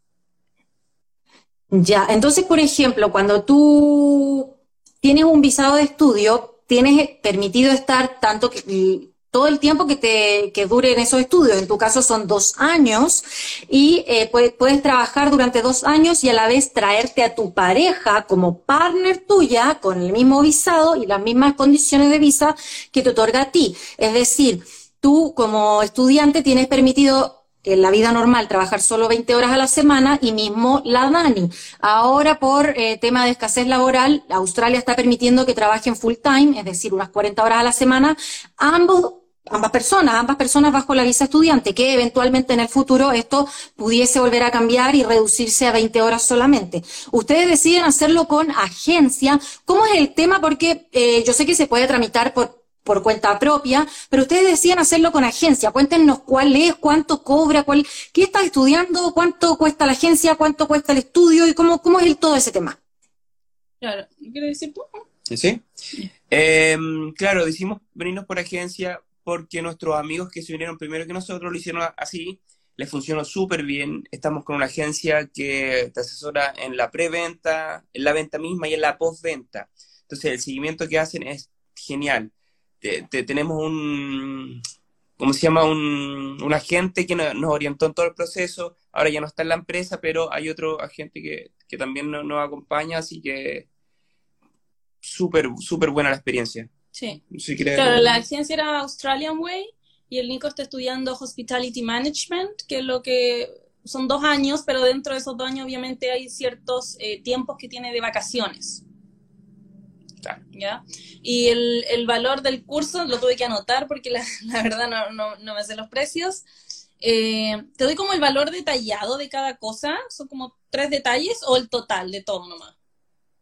Ya, entonces, por ejemplo, cuando tú tienes un visado de estudio, tienes permitido estar tanto que todo el tiempo que te que duren esos estudios. En tu caso son dos años y eh, puedes, puedes, trabajar durante dos años y a la vez traerte a tu pareja como partner tuya con el mismo visado y las mismas condiciones de visa que te otorga a ti. Es decir, tú como estudiante tienes permitido en la vida normal trabajar solo 20 horas a la semana y mismo la Dani. Ahora por eh, tema de escasez laboral, Australia está permitiendo que trabajen full time, es decir, unas 40 horas a la semana, ambos ambas personas, ambas personas bajo la visa estudiante, que eventualmente en el futuro esto pudiese volver a cambiar y reducirse a 20 horas solamente. Ustedes deciden hacerlo con agencia. ¿Cómo es el tema? Porque eh, yo sé que se puede tramitar por, por cuenta propia, pero ustedes deciden hacerlo con agencia. Cuéntenos cuál es, cuánto cobra, cuál, qué estás estudiando, cuánto cuesta la agencia, cuánto cuesta el estudio y cómo, cómo es el, todo ese tema. Claro, ¿quieres decir tú? Sí. Eh, claro, decimos venirnos por agencia porque nuestros amigos que se vinieron primero que nosotros lo hicieron así, les funcionó súper bien. Estamos con una agencia que te asesora en la preventa, en la venta misma y en la postventa. Entonces, el seguimiento que hacen es genial. Tenemos un, ¿cómo se llama? Un, un agente que nos, orientó en todo el proceso. Ahora ya no está en la empresa, pero hay otro agente que, que también nos, nos acompaña, así que súper, súper buena la experiencia. Sí. claro, la agencia era Australian Way y el Nico está estudiando Hospitality Management, que es lo que son dos años, pero dentro de esos dos años obviamente hay ciertos eh, tiempos que tiene de vacaciones. ¿Ya? Y el, el, valor del curso lo tuve que anotar porque la, la verdad no, no, no, me sé los precios. Eh, te doy como el valor detallado de cada cosa, son como tres detalles o el total de todo nomás.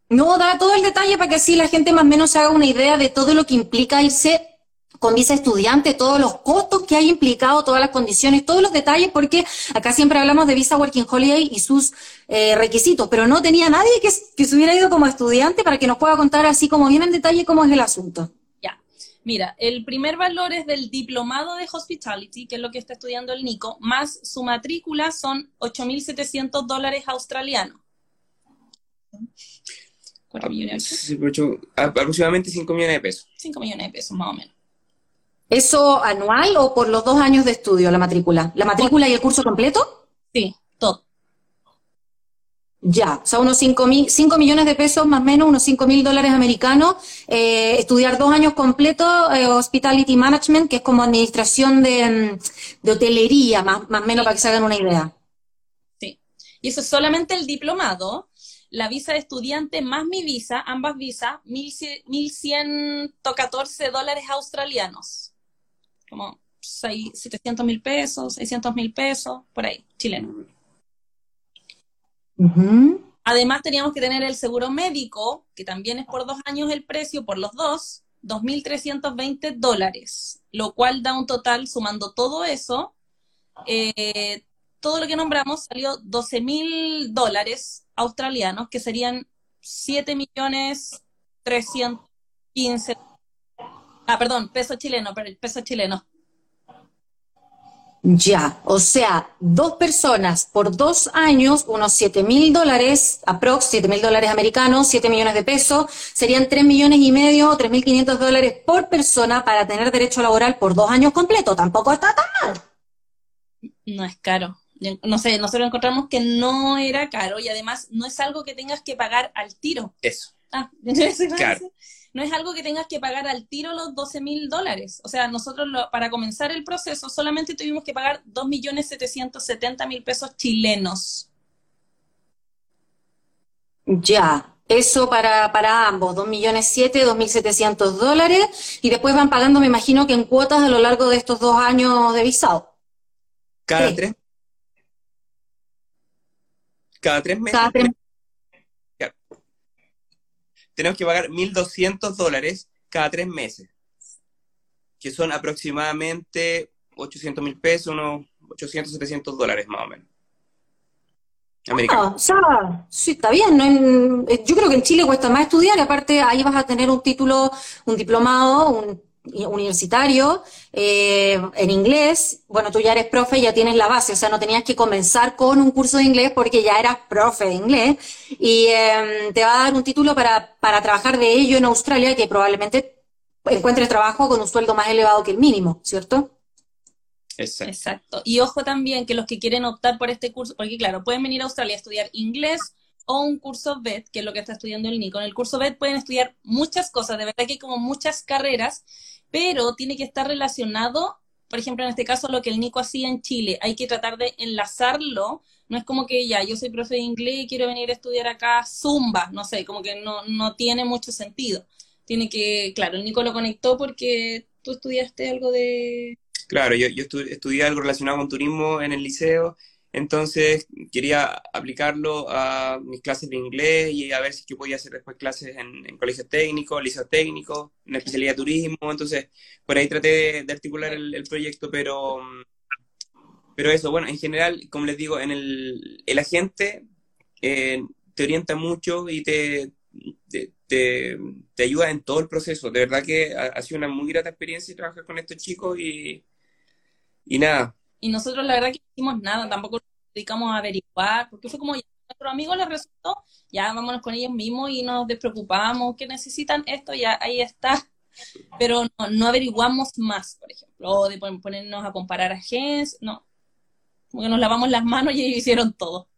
No, da todo el detalle para que así la gente más o menos se haga una idea de todo lo que implica irse con visa estudiante, todos los costos que hay implicado, todas las condiciones, todos los detalles, porque acá siempre hablamos de visa Working Holiday y sus eh, requisitos, pero no tenía nadie que, que se hubiera ido como estudiante para que nos pueda contar así como bien en detalle cómo es el asunto. Ya, mira, el primer valor es del diplomado de Hospitality, que es lo que está estudiando el Nico, más su matrícula son 8.700 dólares australianos. Aproximadamente 5 millones de pesos. 5 millones de pesos, más o menos. ¿Eso anual o por los dos años de estudio, la matrícula? ¿La matrícula y el curso completo? Sí, todo. Ya, o sea, unos 5, millones de pesos más o menos, unos 5 mil dólares americanos, eh, estudiar dos años completos, eh, Hospitality Management, que es como administración de, mm, hotelería, más o menos para que se hagan una idea. Sí, y eso es solamente el diplomado, la visa de estudiante más mi visa, ambas visas, 1.114 dólares australianos. Como 700 mil pesos, 600 mil pesos, por ahí, chileno. Además teníamos que tener el seguro médico, que también es por dos años el precio, por los dos, 2.320 dólares, lo cual da un total, sumando todo eso, eh, todo lo que nombramos salió 12 mil dólares australianos, que serían 7 millones 315. Ah, perdón, peso chileno, peso chileno. Ya, o sea, dos personas por dos años, unos 7 mil dólares, aprox 7 mil dólares americanos, 7 millones de pesos, serían 3 millones y medio, 3 mil 500 dólares por persona para tener derecho laboral por dos años completos. Tampoco está tan mal. No es caro no sé, nosotros encontramos que no era caro y además no es algo que tengas que pagar al tiro. Eso. Ah, no es algo que tengas que pagar al tiro los 12 mil dólares. O sea, nosotros para comenzar el proceso solamente tuvimos que pagar 2.770.000 pesos chilenos. Ya, eso para, para ambos, 2 millones 7, 2.700 dólares, y después van pagando, me imagino que en cuotas a lo largo de estos dos años de visado. Cada tres cada tres meses. Tenemos que pagar 1.200 dólares cada tres meses. que son aproximadamente 800 mil pesos, unos 800, 700 dólares más o menos. Ah, sí, está bien. Eh, yo creo que en Chile cuesta más estudiar y aparte ahí vas a tener un título, un diplomado, un universitario eh, en inglés. Bueno, tú ya eres profe, ya tienes la base, o sea, no tenías que comenzar con un curso de inglés porque ya eras profe de inglés y em, te va a dar un título para, para trabajar de ello en Australia que probablemente encuentres trabajo con un sueldo más elevado que el mínimo, ¿cierto? Exacto. Y ojo también que los que quieren optar por este curso, porque claro, pueden venir a Australia a estudiar inglés o un curso VET, que es lo que está estudiando el Nico. En el curso VET pueden estudiar muchas cosas, de verdad que hay como muchas carreras, pero tiene que estar relacionado, por ejemplo, en este caso, lo que el Nico hacía en Chile. Hay que tratar de enlazarlo. No es como que ya, yo soy profe de inglés y quiero venir a estudiar acá Zumba, no sé, como que no, no tiene mucho sentido. Tiene que, claro, el Nico lo conectó porque tú estudiaste algo de Claro, yo, yo estudié algo relacionado con turismo en el liceo, entonces quería aplicarlo a mis clases de inglés y a ver si yo podía hacer después clases en, en colegios técnicos, liceos técnicos, en especialidad de turismo, entonces por ahí traté de, articular el, proyecto, pero, pero eso, bueno, en general, como les digo, en el, el agente eh, te orienta mucho y te, te, te, ayuda en todo el proceso. De verdad que ha, ha sido una muy grata experiencia trabajar con estos chicos y y nada. Y nosotros la verdad que no hicimos nada, tampoco nos dedicamos a averiguar, porque fue como, ya, a nuestros amigos les resultó, ya vámonos con ellos mismos y nos despreocupamos, que necesitan esto, ya ahí está. Pero no, no averiguamos más, por ejemplo, o de ponernos a comparar agencias, no. Como que nos lavamos las manos y ellos hicieron todo.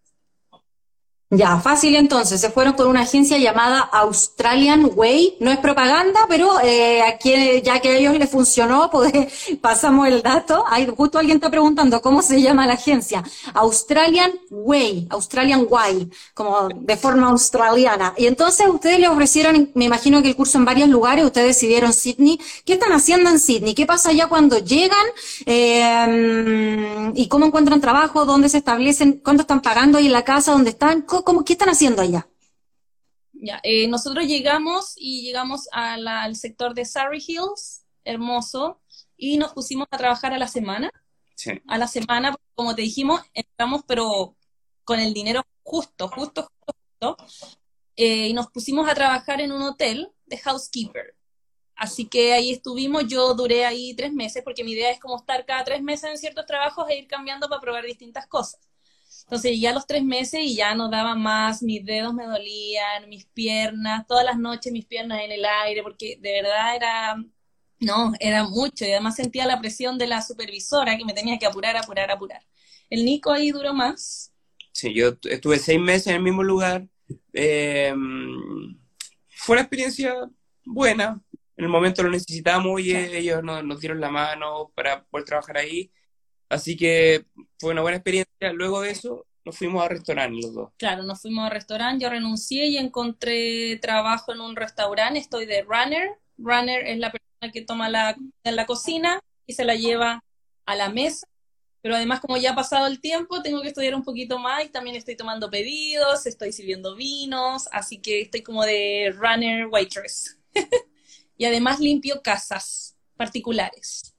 Ya, fácil entonces. Se fueron con una agencia llamada Australian Way. No es propaganda, pero eh, aquí, ya que a ellos les funcionó, pues pasamos el dato. Hay, justo alguien está preguntando cómo se llama la agencia. Australian Way, Australian Way, como de forma australiana. Y entonces ustedes le ofrecieron, me imagino que el curso en varios lugares, ustedes decidieron Sydney. ¿Qué están haciendo en Sydney? ¿Qué pasa ya cuando llegan? Eh, ¿Y cómo encuentran trabajo? ¿Dónde se establecen? ¿Cuánto están pagando ahí en la casa? ¿Dónde están? ¿Cómo, ¿Qué están haciendo allá? Ya, eh, nosotros llegamos y llegamos al sector de Surrey Hills, hermoso, y nos pusimos a trabajar a la semana. Sí. A la semana, como te dijimos, entramos pero con el dinero justo, justo, justo, eh, y nos pusimos a trabajar en un hotel de housekeeper. Así que ahí estuvimos, yo duré ahí tres meses, porque mi idea es como estar cada tres meses en ciertos trabajos e ir cambiando para probar distintas cosas. Entonces ya los tres meses y ya no daba más, mis dedos me dolían, mis piernas, todas las noches mis piernas en el aire, porque de verdad era, no, era mucho y además sentía la presión de la supervisora que me tenía que apurar, apurar, apurar. El Nico ahí duró más. Sí, yo estuve seis meses en el mismo lugar. Eh, fue una experiencia buena. En el momento lo necesitamos y ellos nos, nos dieron la mano para poder trabajar ahí. Así que fue una buena experiencia. Luego de eso, nos fuimos a restaurante los dos. Claro, nos fuimos a restaurante. Yo renuncié y encontré trabajo en un restaurante. Estoy de runner. Runner es la persona que toma la en la cocina y se la lleva a la mesa. Pero además, como ya ha pasado el tiempo, tengo que estudiar un poquito más y también estoy tomando pedidos, estoy sirviendo vinos, así que estoy como de runner waitress. y además limpio casas particulares.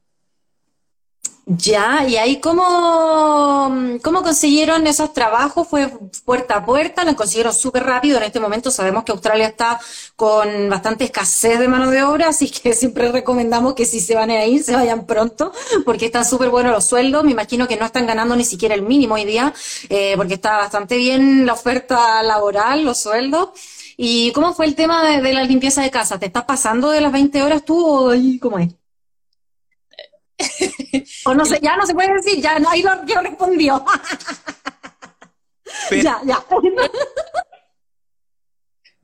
Ya, y ahí cómo, cómo consiguieron esos trabajos, fue puerta a puerta, lo consiguieron súper rápido, en este momento sabemos que Australia está con bastante escasez de mano de obra, así que siempre recomendamos que si se van a ir, se vayan pronto, porque están súper buenos los sueldos, me imagino que no están ganando ni siquiera el mínimo hoy día, eh, porque está bastante bien la oferta laboral, los sueldos. ¿Y cómo fue el tema de, de la limpieza de casa? ¿Te estás pasando de las 20 horas tú o ahí cómo es? o no sé, ya no se puede decir, ya ahí lo, yo respondió. ya, ya.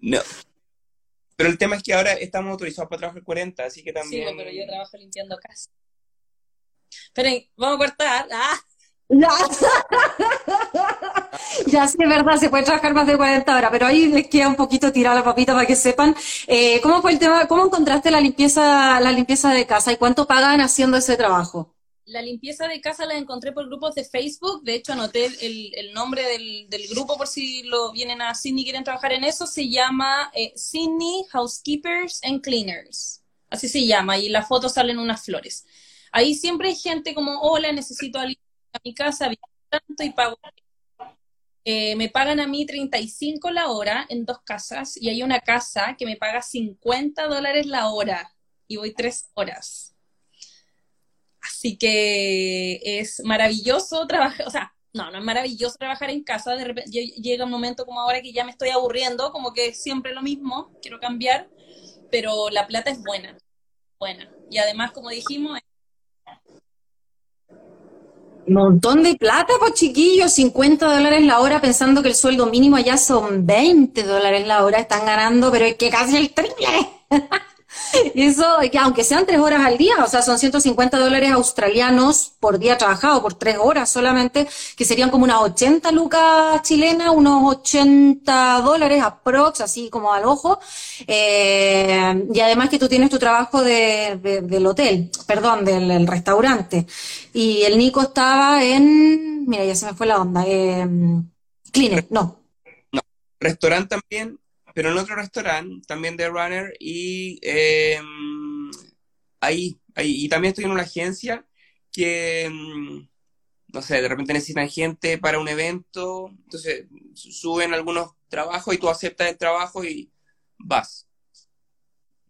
no. Pero el tema es que ahora estamos autorizados para trabajar 40, así que también. Sí, pero yo trabajo limpiando casa. Esperen, vamos a cortar. ¡Ah! ya sí, es verdad, se puede trabajar más de 40 horas, pero ahí les queda un poquito tirada la papita para que sepan. Eh, ¿Cómo fue el tema? ¿Cómo encontraste la limpieza, la limpieza de casa y cuánto pagan haciendo ese trabajo? La limpieza de casa la encontré por grupos de Facebook. De hecho, anoté el, nombre del, grupo por si lo vienen a Sydney y quieren trabajar en eso. Se llama eh, Sydney Housekeepers and Cleaners. así se llama, y las fotos salen unas flores. Ahí siempre hay gente como, hola, necesito a a mi casa, tanto y pago. Eh, me pagan a mí 35 la hora en dos casas y hay una casa que me paga 50 dólares la hora y voy tres horas. Así que es maravilloso trabajar, o sea, no, no es maravilloso trabajar en casa, de repente llega un momento como ahora que ya me estoy aburriendo, como que es siempre lo mismo, quiero cambiar, pero la plata es buena, buena. Y además, como dijimos, montón de plata, pues chiquillos, 50 dólares la hora, pensando que el sueldo mínimo allá son 20 dólares la hora, están ganando, pero es que casi el triple. Eso, aunque sean tres horas al día, o sea, son 150 dólares australianos por día trabajado, por tres horas solamente, que serían como unas 80 lucas chilenas, unos 80 dólares aprox, así como al ojo. Eh, y además que tú tienes tu trabajo de, del hotel, perdón, del restaurante. Y el Nico estaba en, mira, ya se me fue la onda, eh, Cleaner, no. No, restaurante también, pero en otro restaurante, también de runner, y em, ahí, ahí, y también estoy en una agencia que, em, no sé, de repente necesitan gente para un evento, entonces suben algunos trabajos y tú aceptas el trabajo y vas.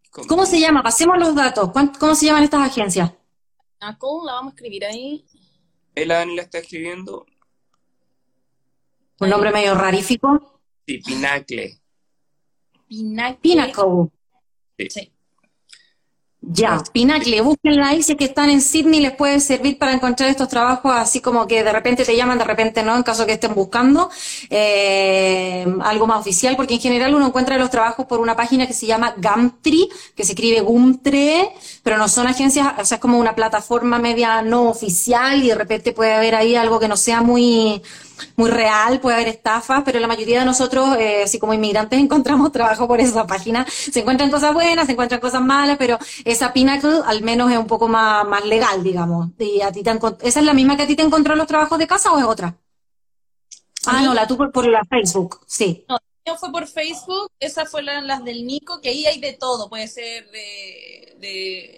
¿Cómo se llama? Pasemos los datos. ¿Cómo se llaman estas agencias? ¿cómo la vamos a escribir ahí. la Dani la está escribiendo. Un nombre medio rarífico. Sí, Pinacle. Pinnacle. Sí. Ya, Pinacle, búsquenla ahí, si es que están en Sydney les puede servir para encontrar estos trabajos, así como que de repente te llaman, de repente no, en caso que estén buscando eh, algo más oficial, porque en general uno encuentra los trabajos por una página que se llama Gumtree, que se escribe Gumtree, pero no son agencias, o sea, es como una plataforma media no oficial y de repente puede haber ahí algo que no sea muy muy real, puede haber estafas, pero la mayoría de nosotros, eh, así como inmigrantes, encontramos trabajo por esa página. Se encuentran cosas buenas, se encuentran cosas malas, pero esa Pinnacle al menos es un poco más, más legal, digamos. Y a ti te ¿Esa es la misma que a ti te encontró los trabajos de casa o es otra? Ah, no, la tú por, la Facebook, sí. No, fue por Facebook, esa fue la, las del Nico, que ahí hay de todo, puede ser de... de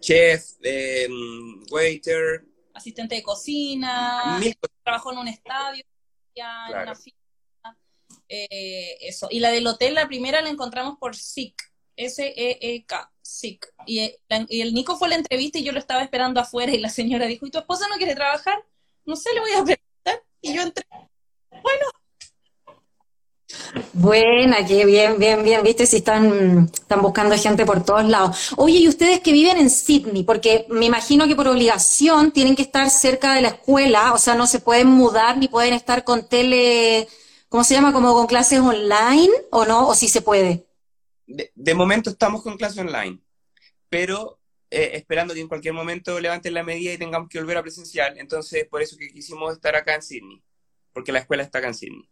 Chef, de, mm, waiter, asistente de cocina, trabajó en un estadio, ya en una fiesta, eh, eso. Y la del hotel, la primera la encontramos por SIC, S-E-E-K, SIC. Y, eh, y, el Nico fue a la entrevista y yo lo estaba esperando afuera y la señora dijo, ¿y tu esposa no quiere trabajar? No sé, le voy a preguntar. Y yo entré, bueno, Buena, qué bien, bien, bien, viste si están, están buscando gente por todos lados. Oye, y ustedes que viven en Sydney, porque me imagino que por obligación tienen que estar cerca de la escuela, o sea, no se pueden mudar ni pueden estar con tele, ¿cómo se llama? Como con clases online, ¿o no? ¿O sí se puede? De, momento estamos con clases online, pero eh, esperando que en cualquier momento levanten la medida y tengamos que volver a presencial. Entonces, por eso que quisimos estar acá en Sydney, porque la escuela está acá en Sydney.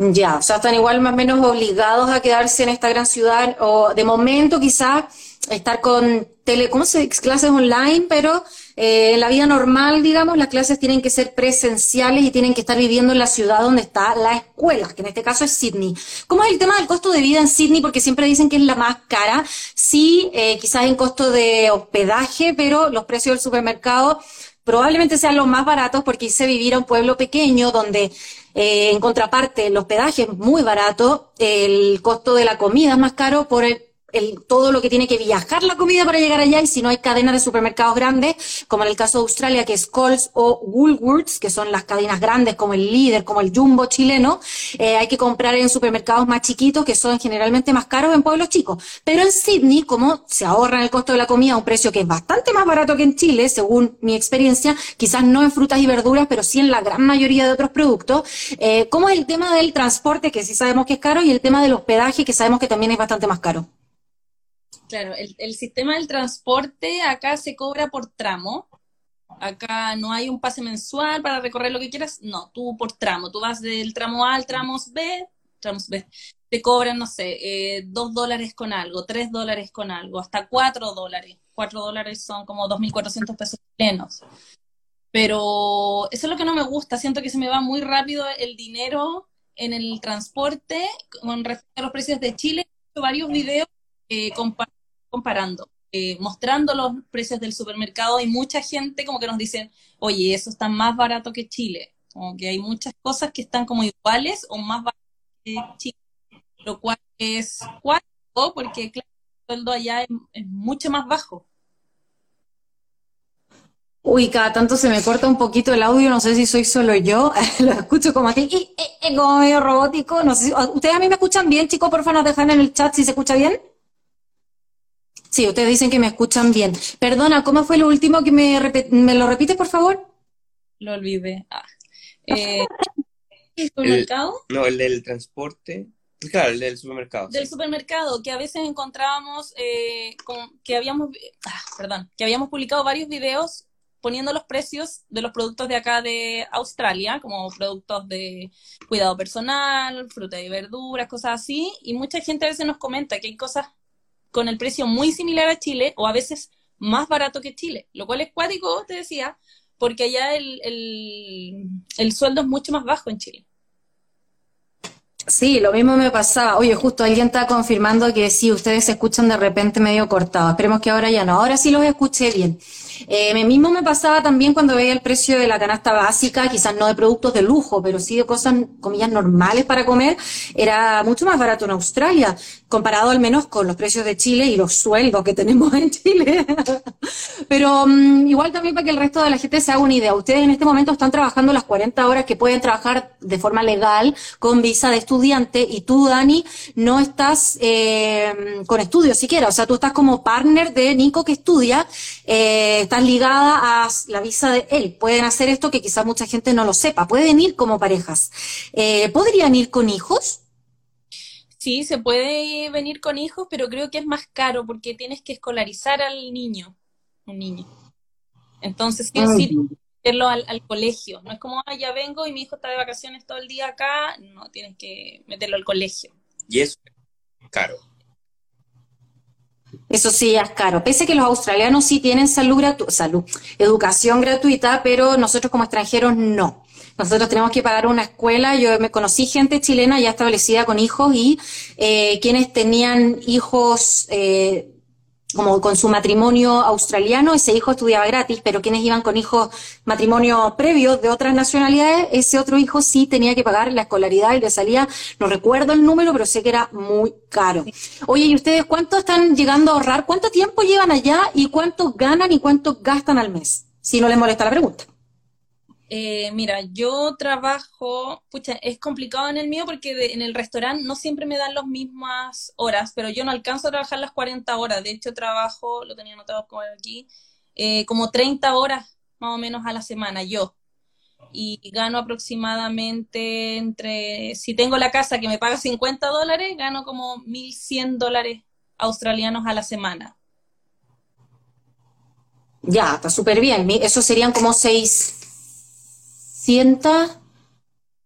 Ya, o sea, están igual más o menos obligados a quedarse en esta gran ciudad, o de momento quizás estar con tele, ¿cómo se dice? Clases online, pero eh, en la vida normal, digamos, las clases tienen que ser presenciales y tienen que estar viviendo en la ciudad donde está la escuela, que en este caso es Sydney. ¿Cómo es el tema del costo de vida en Sydney? Porque siempre dicen que es la más cara. Sí, eh, quizás en costo de hospedaje, pero los precios del supermercado probablemente sean los más baratos porque hice vivir a un pueblo pequeño donde eh, en contraparte el hospedaje es muy barato, el costo de la comida es más caro por el el, todo lo que tiene que viajar la comida para llegar allá y si no hay cadenas de supermercados grandes, como en el caso de Australia, que es Coles o Woolworths, que son las cadenas grandes como el líder, como el Jumbo chileno, eh, hay que comprar en supermercados más chiquitos que son generalmente más caros en pueblos chicos. Pero en Sydney, como se ahorra el costo de la comida a un precio que es bastante más barato que en Chile, según mi experiencia, quizás no en frutas y verduras, pero sí en la gran mayoría de otros productos, eh, ¿cómo es el tema del transporte, que sí sabemos que es caro, y el tema del hospedaje, que sabemos que también es bastante más caro? Claro, el, sistema del transporte acá se cobra por tramo. Acá no hay un pase mensual para recorrer lo que quieras. No, tú por tramo. Tú vas del tramo A al tramo B, tramos B. Te cobran, no sé, eh, dos dólares con algo, tres dólares con algo, hasta cuatro dólares. Cuatro dólares son como dos mil cuatrocientos pesos chilenos. Pero eso es lo que no me gusta. Siento que se me va muy rápido el dinero en el transporte con respecto a los precios de Chile. He visto varios videos eh, comparando, eh, mostrando los precios del supermercado, hay mucha gente como que nos dicen, oye, eso está más barato que Chile. Como que hay muchas cosas que están como iguales o más baratas que Chile, lo cual es cuatro, porque claro, el sueldo allá es mucho más bajo. Uy, cada tanto se me corta un poquito el audio, no sé si soy solo yo, lo escucho como aquí, y, como medio robótico, no sé si, ¿ustedes a mí me escuchan bien, chicos? Por favor, nos dejan en el chat si se escucha bien. Sí, ustedes dicen que me escuchan bien. Perdona, ¿cómo fue lo último que me, me lo repite, por favor? Lo olvidé. Ah. Eh, ¿El supermercado? no, el del transporte. Claro, el del supermercado. Del supermercado, que a veces encontrábamos eh, que habíamos, ah, perdón, que habíamos publicado varios videos poniendo los precios de los productos de acá de Australia, como productos de cuidado personal, fruta y verduras, cosas así, y mucha gente a veces nos comenta que hay cosas con el precio muy similar a Chile o a veces más barato que Chile, lo cual es cuático, te decía, porque allá el, el sueldo es mucho más bajo en Chile. Sí, lo mismo me pasaba. Oye, justo alguien está confirmando que sí, ustedes se escuchan de repente medio cortados. Esperemos que ahora ya no. Ahora sí los escuché bien. Eh, mismo me pasaba también cuando veía el precio de la canasta básica, quizás no de productos de lujo, pero sí de cosas, comillas, normales para comer, era mucho más barato en Australia, comparado al menos con los precios de Chile y los sueldos que tenemos en Chile. pero mm, igual también para que el resto de la gente se haga una idea. Ustedes en este momento están trabajando las 40 horas que pueden trabajar de forma legal con visa de estudiante y tú, Dani, no estás eh, con estudios siquiera. O sea, tú estás como partner de Nico que estudia. Eh, están ligada a la visa de él. Pueden hacer esto que quizás mucha gente no lo sepa. Pueden ir como parejas. Eh, ¿Podrían ir con hijos? Sí, se puede venir con hijos, pero creo que es más caro porque tienes que escolarizar al niño, un niño. Entonces, sí, sí, meterlo al, al, colegio. No es como, ah, ya vengo y mi hijo está de vacaciones todo el día acá. No, tienes que meterlo al colegio. Y eso es caro. Eso sí es caro. Pese a que los australianos sí tienen salud, salud, educación gratuita, pero nosotros como extranjeros no. Nosotros tenemos que pagar una escuela. Yo me conocí gente chilena ya establecida con hijos y eh, quienes tenían hijos eh, como con su matrimonio australiano, ese hijo estudiaba gratis, pero quienes iban con hijos matrimonio previos de otras nacionalidades, ese otro hijo sí tenía que pagar la escolaridad y le salía, no recuerdo el número, pero sé que era muy caro. Oye, ¿y ustedes cuánto están llegando a ahorrar? ¿Cuánto tiempo llevan allá y cuánto ganan y cuánto gastan al mes? Si no les molesta la pregunta. Eh, mira, yo trabajo, pucha, es complicado en el mío porque en el restaurante no siempre me dan las mismas horas, pero yo no alcanzo a trabajar las 40 horas. De hecho, trabajo, lo tenía anotado aquí, eh, como 30 horas más o menos a la semana yo. Y gano aproximadamente entre, si tengo la casa que me paga 50 dólares, gano como 1.100 dólares australianos a la semana. Ya, está súper bien. Eso serían como 6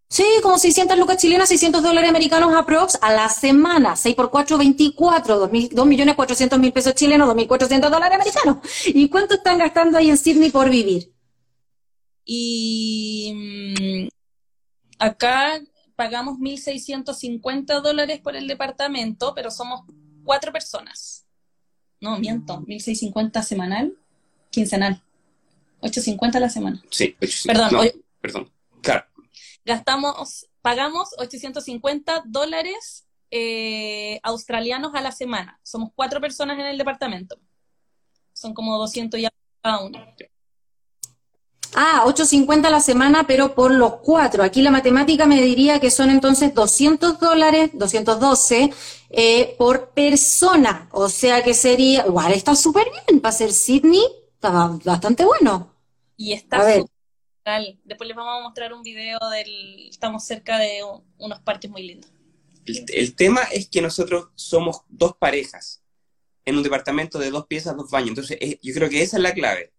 sí, como 600 lucas chilenas, 600 dólares americanos aprox a la semana. 6 por 4, 24, 2 millones 400 mil pesos chilenos, 2.400 dólares americanos. ¿Y cuánto están gastando ahí en Sydney por vivir? Y mm, acá pagamos 1.650 dólares por el departamento, pero somos cuatro personas. No, miento, 1.650 semanal, quincenal. 850 a la semana. Sí, 850. Perdón, perdón. Claro. Gastamos, pagamos 850 dólares eh, australianos a la semana. Somos cuatro personas en el departamento. Son como 200 ya cada uno. Ah, 8.50 a la semana, pero por los cuatro. Aquí la matemática me diría que son entonces 200 dólares, 212 eh, por persona. O sea que sería, igual está súper bien para ser Sydney, está bastante bueno. Y está Después les vamos a mostrar un video del. Estamos cerca de unos parques muy lindos. El, tema es que nosotros somos dos parejas en un departamento de dos piezas, dos baños. Entonces, yo creo que esa es la clave.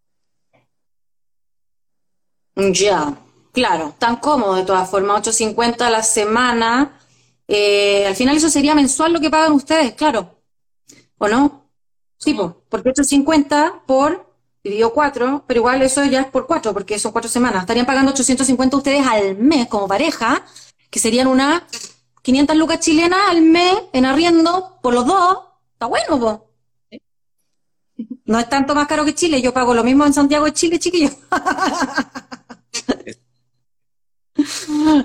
Ya, claro, tan cómodo de todas formas, 8.50 a la semana. Eh, al final eso sería mensual lo que pagan ustedes, claro. ¿O no? Sí, porque 8.50 por dividió cuatro, pero igual eso ya es por cuatro, porque son cuatro semanas. Estarían pagando 850 ustedes al mes como pareja, que serían unas 500 lucas chilenas al mes en arriendo por los dos. Está bueno, vos. No es tanto más caro que Chile, yo pago lo mismo en Santiago de Chile, chiquillo.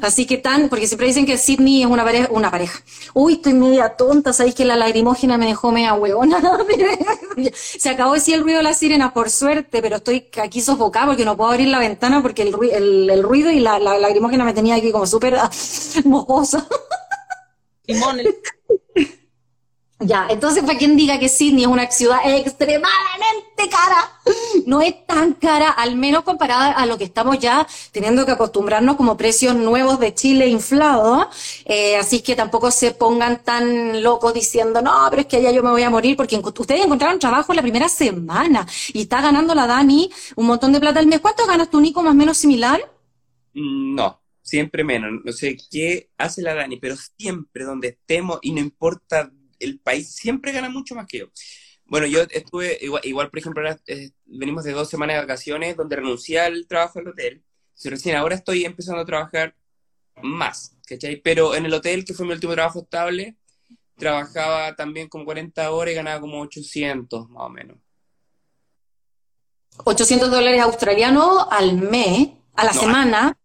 Así que tan, porque siempre dicen que Sydney es una pareja, una pareja. Uy, estoy media tonta, sabéis que la lagrimógena me dejó media huevona. Se acabó decir el ruido de la sirena, por suerte, pero estoy aquí sofocada porque no puedo abrir la ventana porque el, el, ruido y la, la, lagrimógena me tenía aquí como súper mojosa. Ya, entonces para quien diga que Sydney es una ciudad extremadamente cara, no es tan cara, al menos comparada a lo que estamos ya teniendo que acostumbrarnos como precios nuevos de Chile inflados, eh, así que tampoco se pongan tan locos diciendo, no, pero es que allá yo me voy a morir, porque ustedes encontraron trabajo la primera semana y está ganando la Dani un montón de plata al mes. ¿Cuánto ganas tú, Nico, más o menos similar? Mm, no, siempre menos. No sé qué hace la Dani, pero siempre donde estemos y no importa el país siempre gana mucho más que yo. Bueno, yo estuve, igual, por ejemplo, eh, venimos de dos semanas de vacaciones donde renuncié al trabajo del hotel. recién ahora estoy empezando a trabajar más, ¿cachai? Pero en el hotel, que fue mi último trabajo estable, trabajaba también como 40 horas y ganaba como 800 más o menos. 800 dólares australianos al mes, a la semana.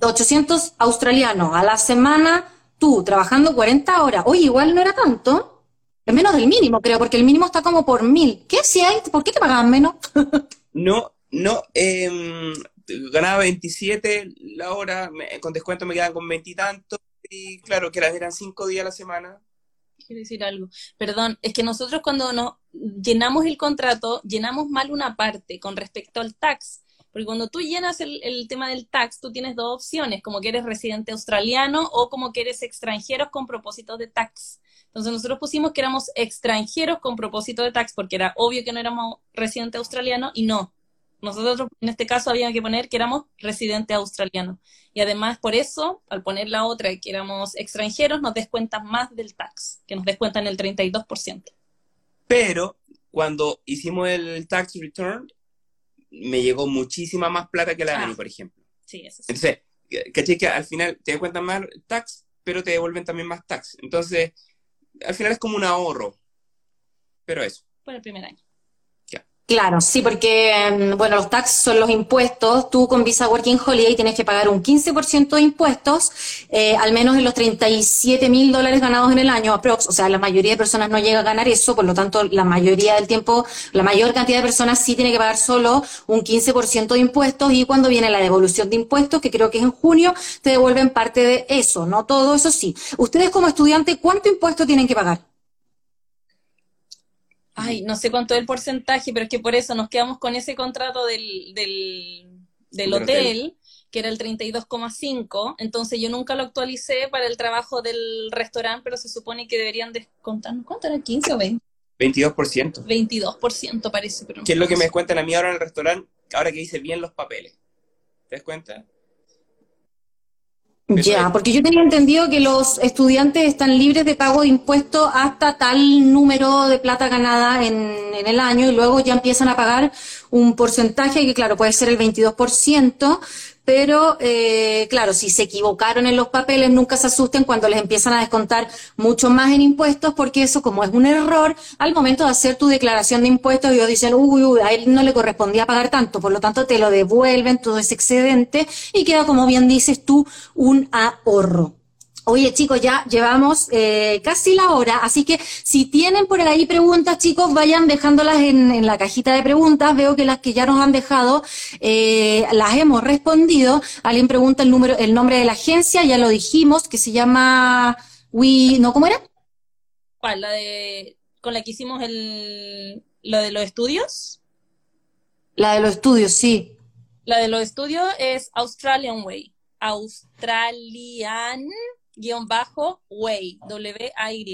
800 australianos a la semana tú trabajando 40 horas, oye, igual no era tanto, es menos del mínimo, creo, porque el mínimo está como por mil. ¿Qué si hay? ¿Por qué te pagaban menos? no, no, eh, ganaba 27 la hora, con descuento me quedaban con 20 y tanto, y claro, que eran 5 días a la semana. Quiero decir algo. Perdón, es que nosotros cuando nos llenamos el contrato, llenamos mal una parte con respecto al tax. Porque cuando tú llenas el, tema del tax, tú tienes dos opciones, como que eres residente australiano o como que eres extranjero con propósito de tax. Entonces nosotros pusimos que éramos extranjeros con propósito de tax porque era obvio que no éramos residente australiano y no. Nosotros en este caso había que poner que éramos residente australiano. Y además por eso, al poner la otra que éramos extranjeros, nos descuentan más del tax, que nos descuentan el 32%. Pero cuando hicimos el tax return, me llegó muchísima más plata que la Dani, ah. por ejemplo. Sí, eso sí. Entonces, caché que al final te cuentan más tax, pero te devuelven también más tax. Entonces, al final es como un ahorro. Pero eso. Por el primer año. Claro, sí, porque, em, bueno, los tax son los impuestos. Tú con Visa Working Holiday tienes que pagar un 15% de impuestos, eh, al menos en los 37 mil dólares ganados en el año, aprox. O sea, la mayoría de personas no llega a ganar eso, por lo tanto, la mayoría del tiempo, la mayor cantidad de personas sí tiene que pagar solo un 15% de impuestos y cuando viene la devolución de impuestos, que creo que es en junio, te devuelven parte de eso, no todo, eso sí. Ustedes como estudiantes, ¿cuánto impuesto tienen que pagar? Ay, no sé cuánto es el porcentaje, pero es que por eso nos quedamos con ese contrato del, del, hotel, que era el 32,5, entonces yo nunca lo actualicé para el trabajo del restaurante, pero se supone que deberían descontarnos, ¿cuánto era? ¿15 o 20? 22%. 22% parece, pero ¿Qué es lo que me descuentan a mí ahora en el restaurante, ahora que hice bien los papeles? ¿Te das cuenta? Ya, porque yo tenía entendido que los estudiantes están libres de pago de impuestos hasta tal número de plata ganada en, en, el año y luego ya empiezan a pagar un porcentaje que, claro, puede ser el 22%, pero eh, claro, si se equivocaron en los papeles, nunca se asusten cuando les empiezan a descontar mucho más en impuestos, porque eso como es un error, al momento de hacer tu declaración de impuestos, ellos dicen, uy, uy, a él no le correspondía pagar tanto, por lo tanto te lo devuelven todo ese excedente y queda, como bien dices tú, un ahorro. Oye, chicos, ya llevamos eh, casi la hora, así que si tienen por ahí preguntas, chicos, vayan dejándolas en, la cajita de preguntas. Veo que las que ya nos han dejado eh, las hemos respondido. Alguien pregunta el número, el nombre de la agencia, ya lo dijimos, que se llama We, ¿no? ¿Cómo era? ¿Cuál? La de con la que hicimos el lo de los estudios. La de los estudios, sí. La de los estudios es Australian Way. Australian guion bajo Way, W-A-Y.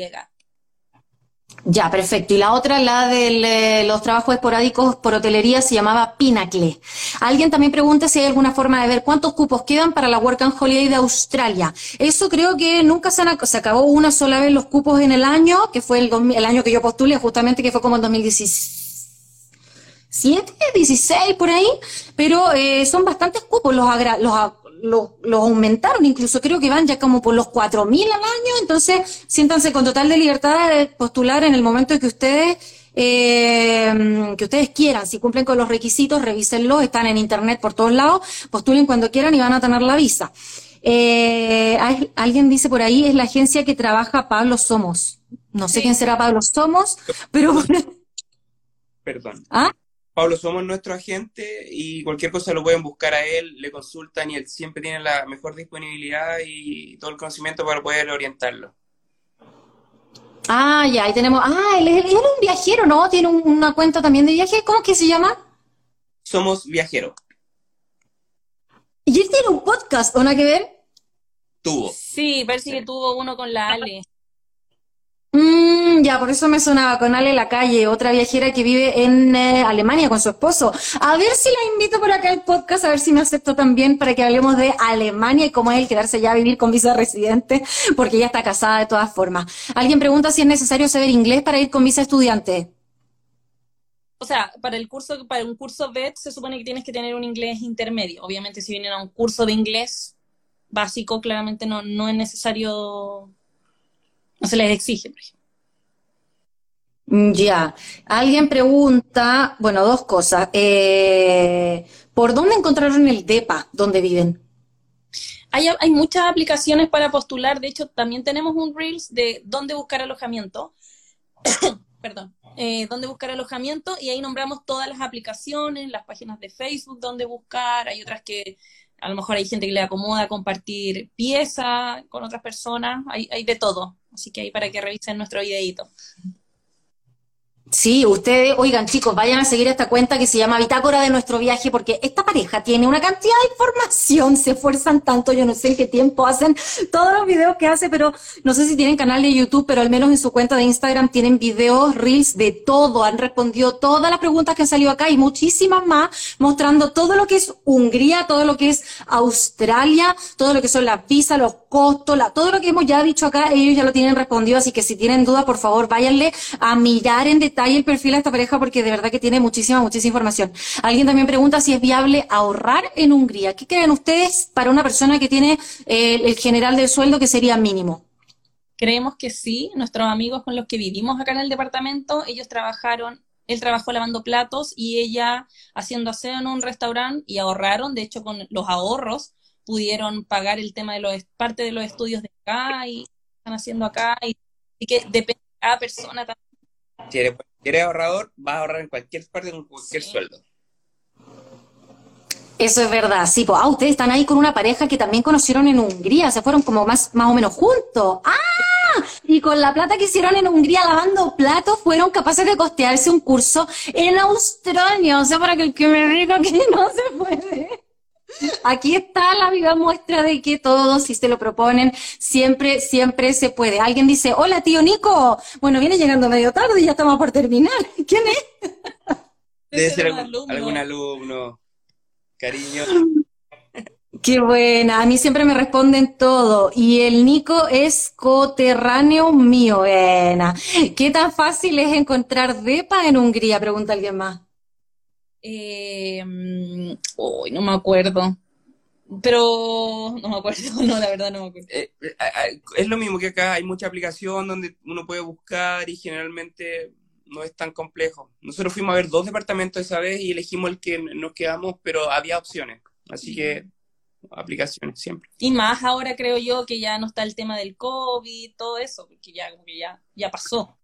Ya, perfecto. Y la otra, la de eh, los trabajos esporádicos por hotelería, se llamaba Pinacle. Alguien también pregunta si hay alguna forma de ver cuántos cupos quedan para la Work and Holiday de Australia. Eso creo que nunca se, acabó una sola vez los cupos en el año, que fue el, año que yo postulé, justamente que fue como en 2017, 16 por ahí, pero eh, son bastantes cupos los, los lo, lo aumentaron, incluso creo que van ya como por los 4.000 al año, entonces siéntanse con total de libertad de postular en el momento que ustedes eh, que ustedes quieran, si cumplen con los requisitos, revísenlo, están en internet por todos lados, postulen cuando quieran y van a tener la visa. Eh, alguien dice por ahí, es la agencia que trabaja Pablo Somos. No sé quién será Pablo Somos, pero... Perdón. ¿Ah? Pablo Somos nuestro agente y cualquier cosa lo pueden buscar a él, le consultan y él siempre tiene la mejor disponibilidad y todo el conocimiento para poder orientarlo. Ah, ya, ahí tenemos. Ah, él es, un viajero, ¿no? Tiene una cuenta también de viaje. ¿Cómo que se llama? Somos Viajero. ¿Y él tiene un podcast, ¿o nada que ver? Tuvo. Sí, parece que tuvo uno con la Ale. Mm, ya, por eso me sonaba con Ale La Calle, otra viajera que vive en eh, Alemania con su esposo. A ver si la invito por acá al podcast, a ver si me acepto también para que hablemos de Alemania y cómo es el quedarse ya a vivir con visa residente, porque ya está casada de todas formas. Alguien pregunta si es necesario saber inglés para ir con visa estudiante. O sea, para el curso, para un curso VET se supone que tienes que tener un inglés intermedio. Obviamente, si vienen a un curso de inglés básico, claramente no, no es necesario no se les exige, por ejemplo. Mm, ya. Alguien pregunta, bueno, dos cosas. Eh, ¿Por dónde encontraron el DEPA donde viven? Hay, hay, muchas aplicaciones para postular. De hecho, también tenemos un Reels de dónde buscar alojamiento. Perdón. Eh, dónde buscar alojamiento y ahí nombramos todas las aplicaciones, las páginas de Facebook donde buscar. Hay otras que a lo mejor hay gente que le acomoda compartir pieza con otras personas. Hay, hay de todo. Así que ahí para que revisen nuestro videito. Sí, ustedes, oigan chicos, vayan a seguir esta cuenta que se llama Bitácora de nuestro viaje, porque esta pareja tiene una cantidad de información, se esfuerzan tanto, yo no sé en qué tiempo hacen todos los videos que hace, pero no sé si tienen canal de YouTube, pero al menos en su cuenta de Instagram tienen videos, reels de todo, han respondido todas las preguntas que han salido acá y muchísimas más, mostrando todo lo que es Hungría, todo lo que es Australia, todo lo que son las visas, los costos, la, todo lo que hemos ya dicho acá, ellos ya lo tienen respondido, así que si tienen dudas, por favor, váyanle a mirar en detalle el perfil de esta pareja porque de verdad que tiene muchísima, muchísima información. Alguien también pregunta si es viable ahorrar en Hungría. ¿Qué creen ustedes para una persona que tiene eh, el general del sueldo que sería mínimo? Creemos que sí. Nuestros amigos con los que vivimos acá en el departamento, ellos trabajaron él trabajó lavando platos y ella haciendo aseo en un restaurante y ahorraron, de hecho con los ahorros pudieron pagar el tema de los parte de los estudios de acá y están haciendo acá y, y que depende de cada persona también si eres, ahorrador, vas a ahorrar en cualquier parte con cualquier sueldo. Eso es verdad, sí. Pues, ah, ustedes están ahí con una pareja que también conocieron en Hungría, se fueron como más, más o menos juntos. ¡Ah! Y con la plata que hicieron en Hungría lavando platos, fueron capaces de costearse un curso en Australia. O sea, para que el que me diga que no se puede. Aquí está la viva muestra de que todos, si se lo proponen, siempre, siempre se puede. Alguien dice, hola tío Nico. Bueno, viene llegando medio tarde y ya estamos por terminar. ¿Quién es? Debe ser algún alumno. Cariño. Qué buena, a mí siempre me responden todo. Y el Nico es coterráneo mío. Buena. ¿Qué tan fácil es encontrar DEPA en Hungría? Pregunta alguien más. Eh, no me acuerdo. Pero no me acuerdo, no, la verdad no me acuerdo. Eh, eh, es lo mismo que acá, hay mucha aplicación donde uno puede buscar y generalmente no es tan complejo. Nosotros fuimos a ver dos departamentos esa vez y elegimos el que nos quedamos, pero había opciones. Así que aplicaciones siempre. Y más ahora creo yo que ya no está el tema del COVID, todo eso, porque ya, que ya, ya pasó.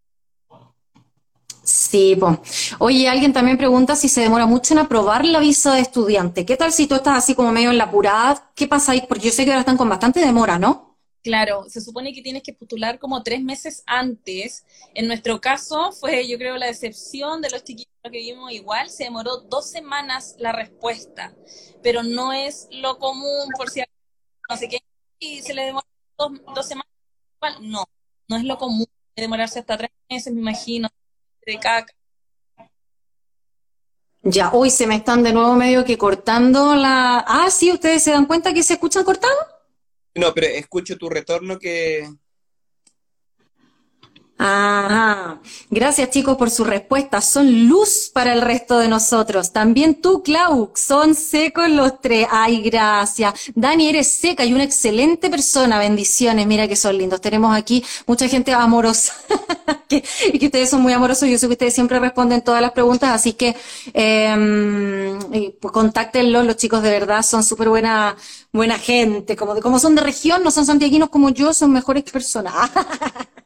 Sí, pues. Oye, alguien también pregunta si se demora mucho en aprobar la visa de estudiante. ¿Qué tal si tú estás así como medio en la apurada? ¿Qué pasa ahí? Porque yo sé que ahora están con bastante demora, ¿no? Claro, se supone que tienes que postular como tres meses antes. En nuestro caso fue, yo creo, la decepción de los chiquitos que vimos igual. Se demoró dos semanas la respuesta, pero no es lo común por si no sé qué. Y se le demoró dos, dos semanas. No, no es lo común demorarse hasta tres meses, me imagino de caca. Ya, hoy se me están de nuevo medio que cortando la... Ah, sí, ¿ustedes se dan cuenta que se escuchan cortando? No, pero escucho tu retorno que... Ajá. Gracias chicos por su respuesta. Son luz para el resto de nosotros. También tú, Clau. Son secos los tres. Ay, gracias. Dani, eres seca y una excelente persona. Bendiciones. Mira que son lindos. Tenemos aquí mucha gente amorosa. y que ustedes son muy amorosos. Yo sé que ustedes siempre responden todas las preguntas. Así que eh, pues contáctenlos. Los chicos de verdad son súper buena, buena gente. Como, como son de región, no son santiaguinos como yo, son mejores personas.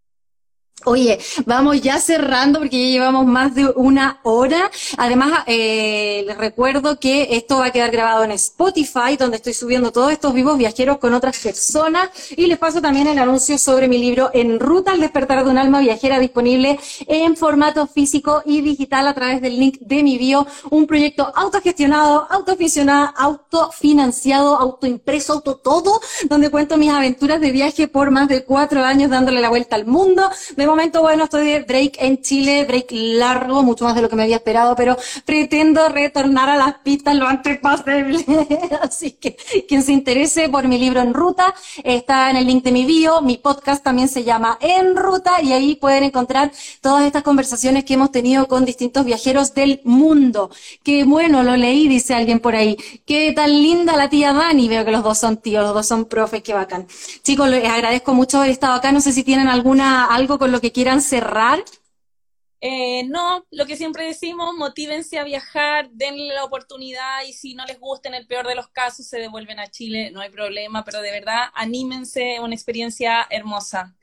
Oye, vamos ya cerrando porque ya llevamos más de una hora. Además, eh, les recuerdo que esto va a quedar grabado en Spotify, donde estoy subiendo todos estos vivos viajeros con otras personas. Y les paso también el anuncio sobre mi libro En Ruta al despertar de un alma viajera, disponible en formato físico y digital a través del link de mi bio. Un proyecto autogestionado, autofinanciado, autofinanciado, autoimpreso, auto todo, donde cuento mis aventuras de viaje por más de cuatro años dándole la vuelta al mundo momento, bueno, estoy de break en Chile, break largo, mucho más de lo que me había esperado, pero pretendo retornar a las pistas lo antes posible. Así que quien se interese por mi libro En Ruta, está en el link de mi bio. Mi podcast también se llama En Ruta y ahí pueden encontrar todas estas conversaciones que hemos tenido con distintos viajeros del mundo. Qué bueno, lo leí, dice alguien por ahí. Qué tan linda la tía Dani. Veo que los dos son tíos, los dos son profes, qué bacán. Chicos, les agradezco mucho haber estado acá. No sé si tienen alguna, algo con lo que quieran cerrar? Eh, no, lo que siempre decimos, motívense a viajar, denle la oportunidad y si no les gusta, en el peor de los casos, se devuelven a Chile, no hay problema, pero de verdad, anímense, una experiencia hermosa.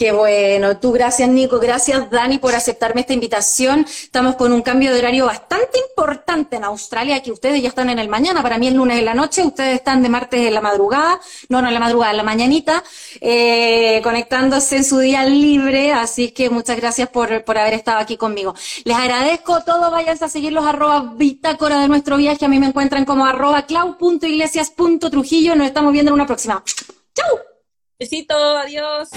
Qué bueno. Tú, gracias Nico, gracias Dani por aceptarme esta invitación. Estamos con un cambio de horario bastante importante en Australia, que ustedes ya están en el mañana, para mí es lunes en la noche, ustedes están de martes en la madrugada, no, no en la madrugada, en la mañanita, eh, conectándose en su día libre, así que muchas gracias por, por haber estado aquí conmigo. Les agradezco todo, váyanse a seguir los arroba bitácora de nuestro viaje, a mí me encuentran como arroba clau.iglesias.trujillo, nos estamos viendo en una próxima. ¡Chau! Besito, adiós.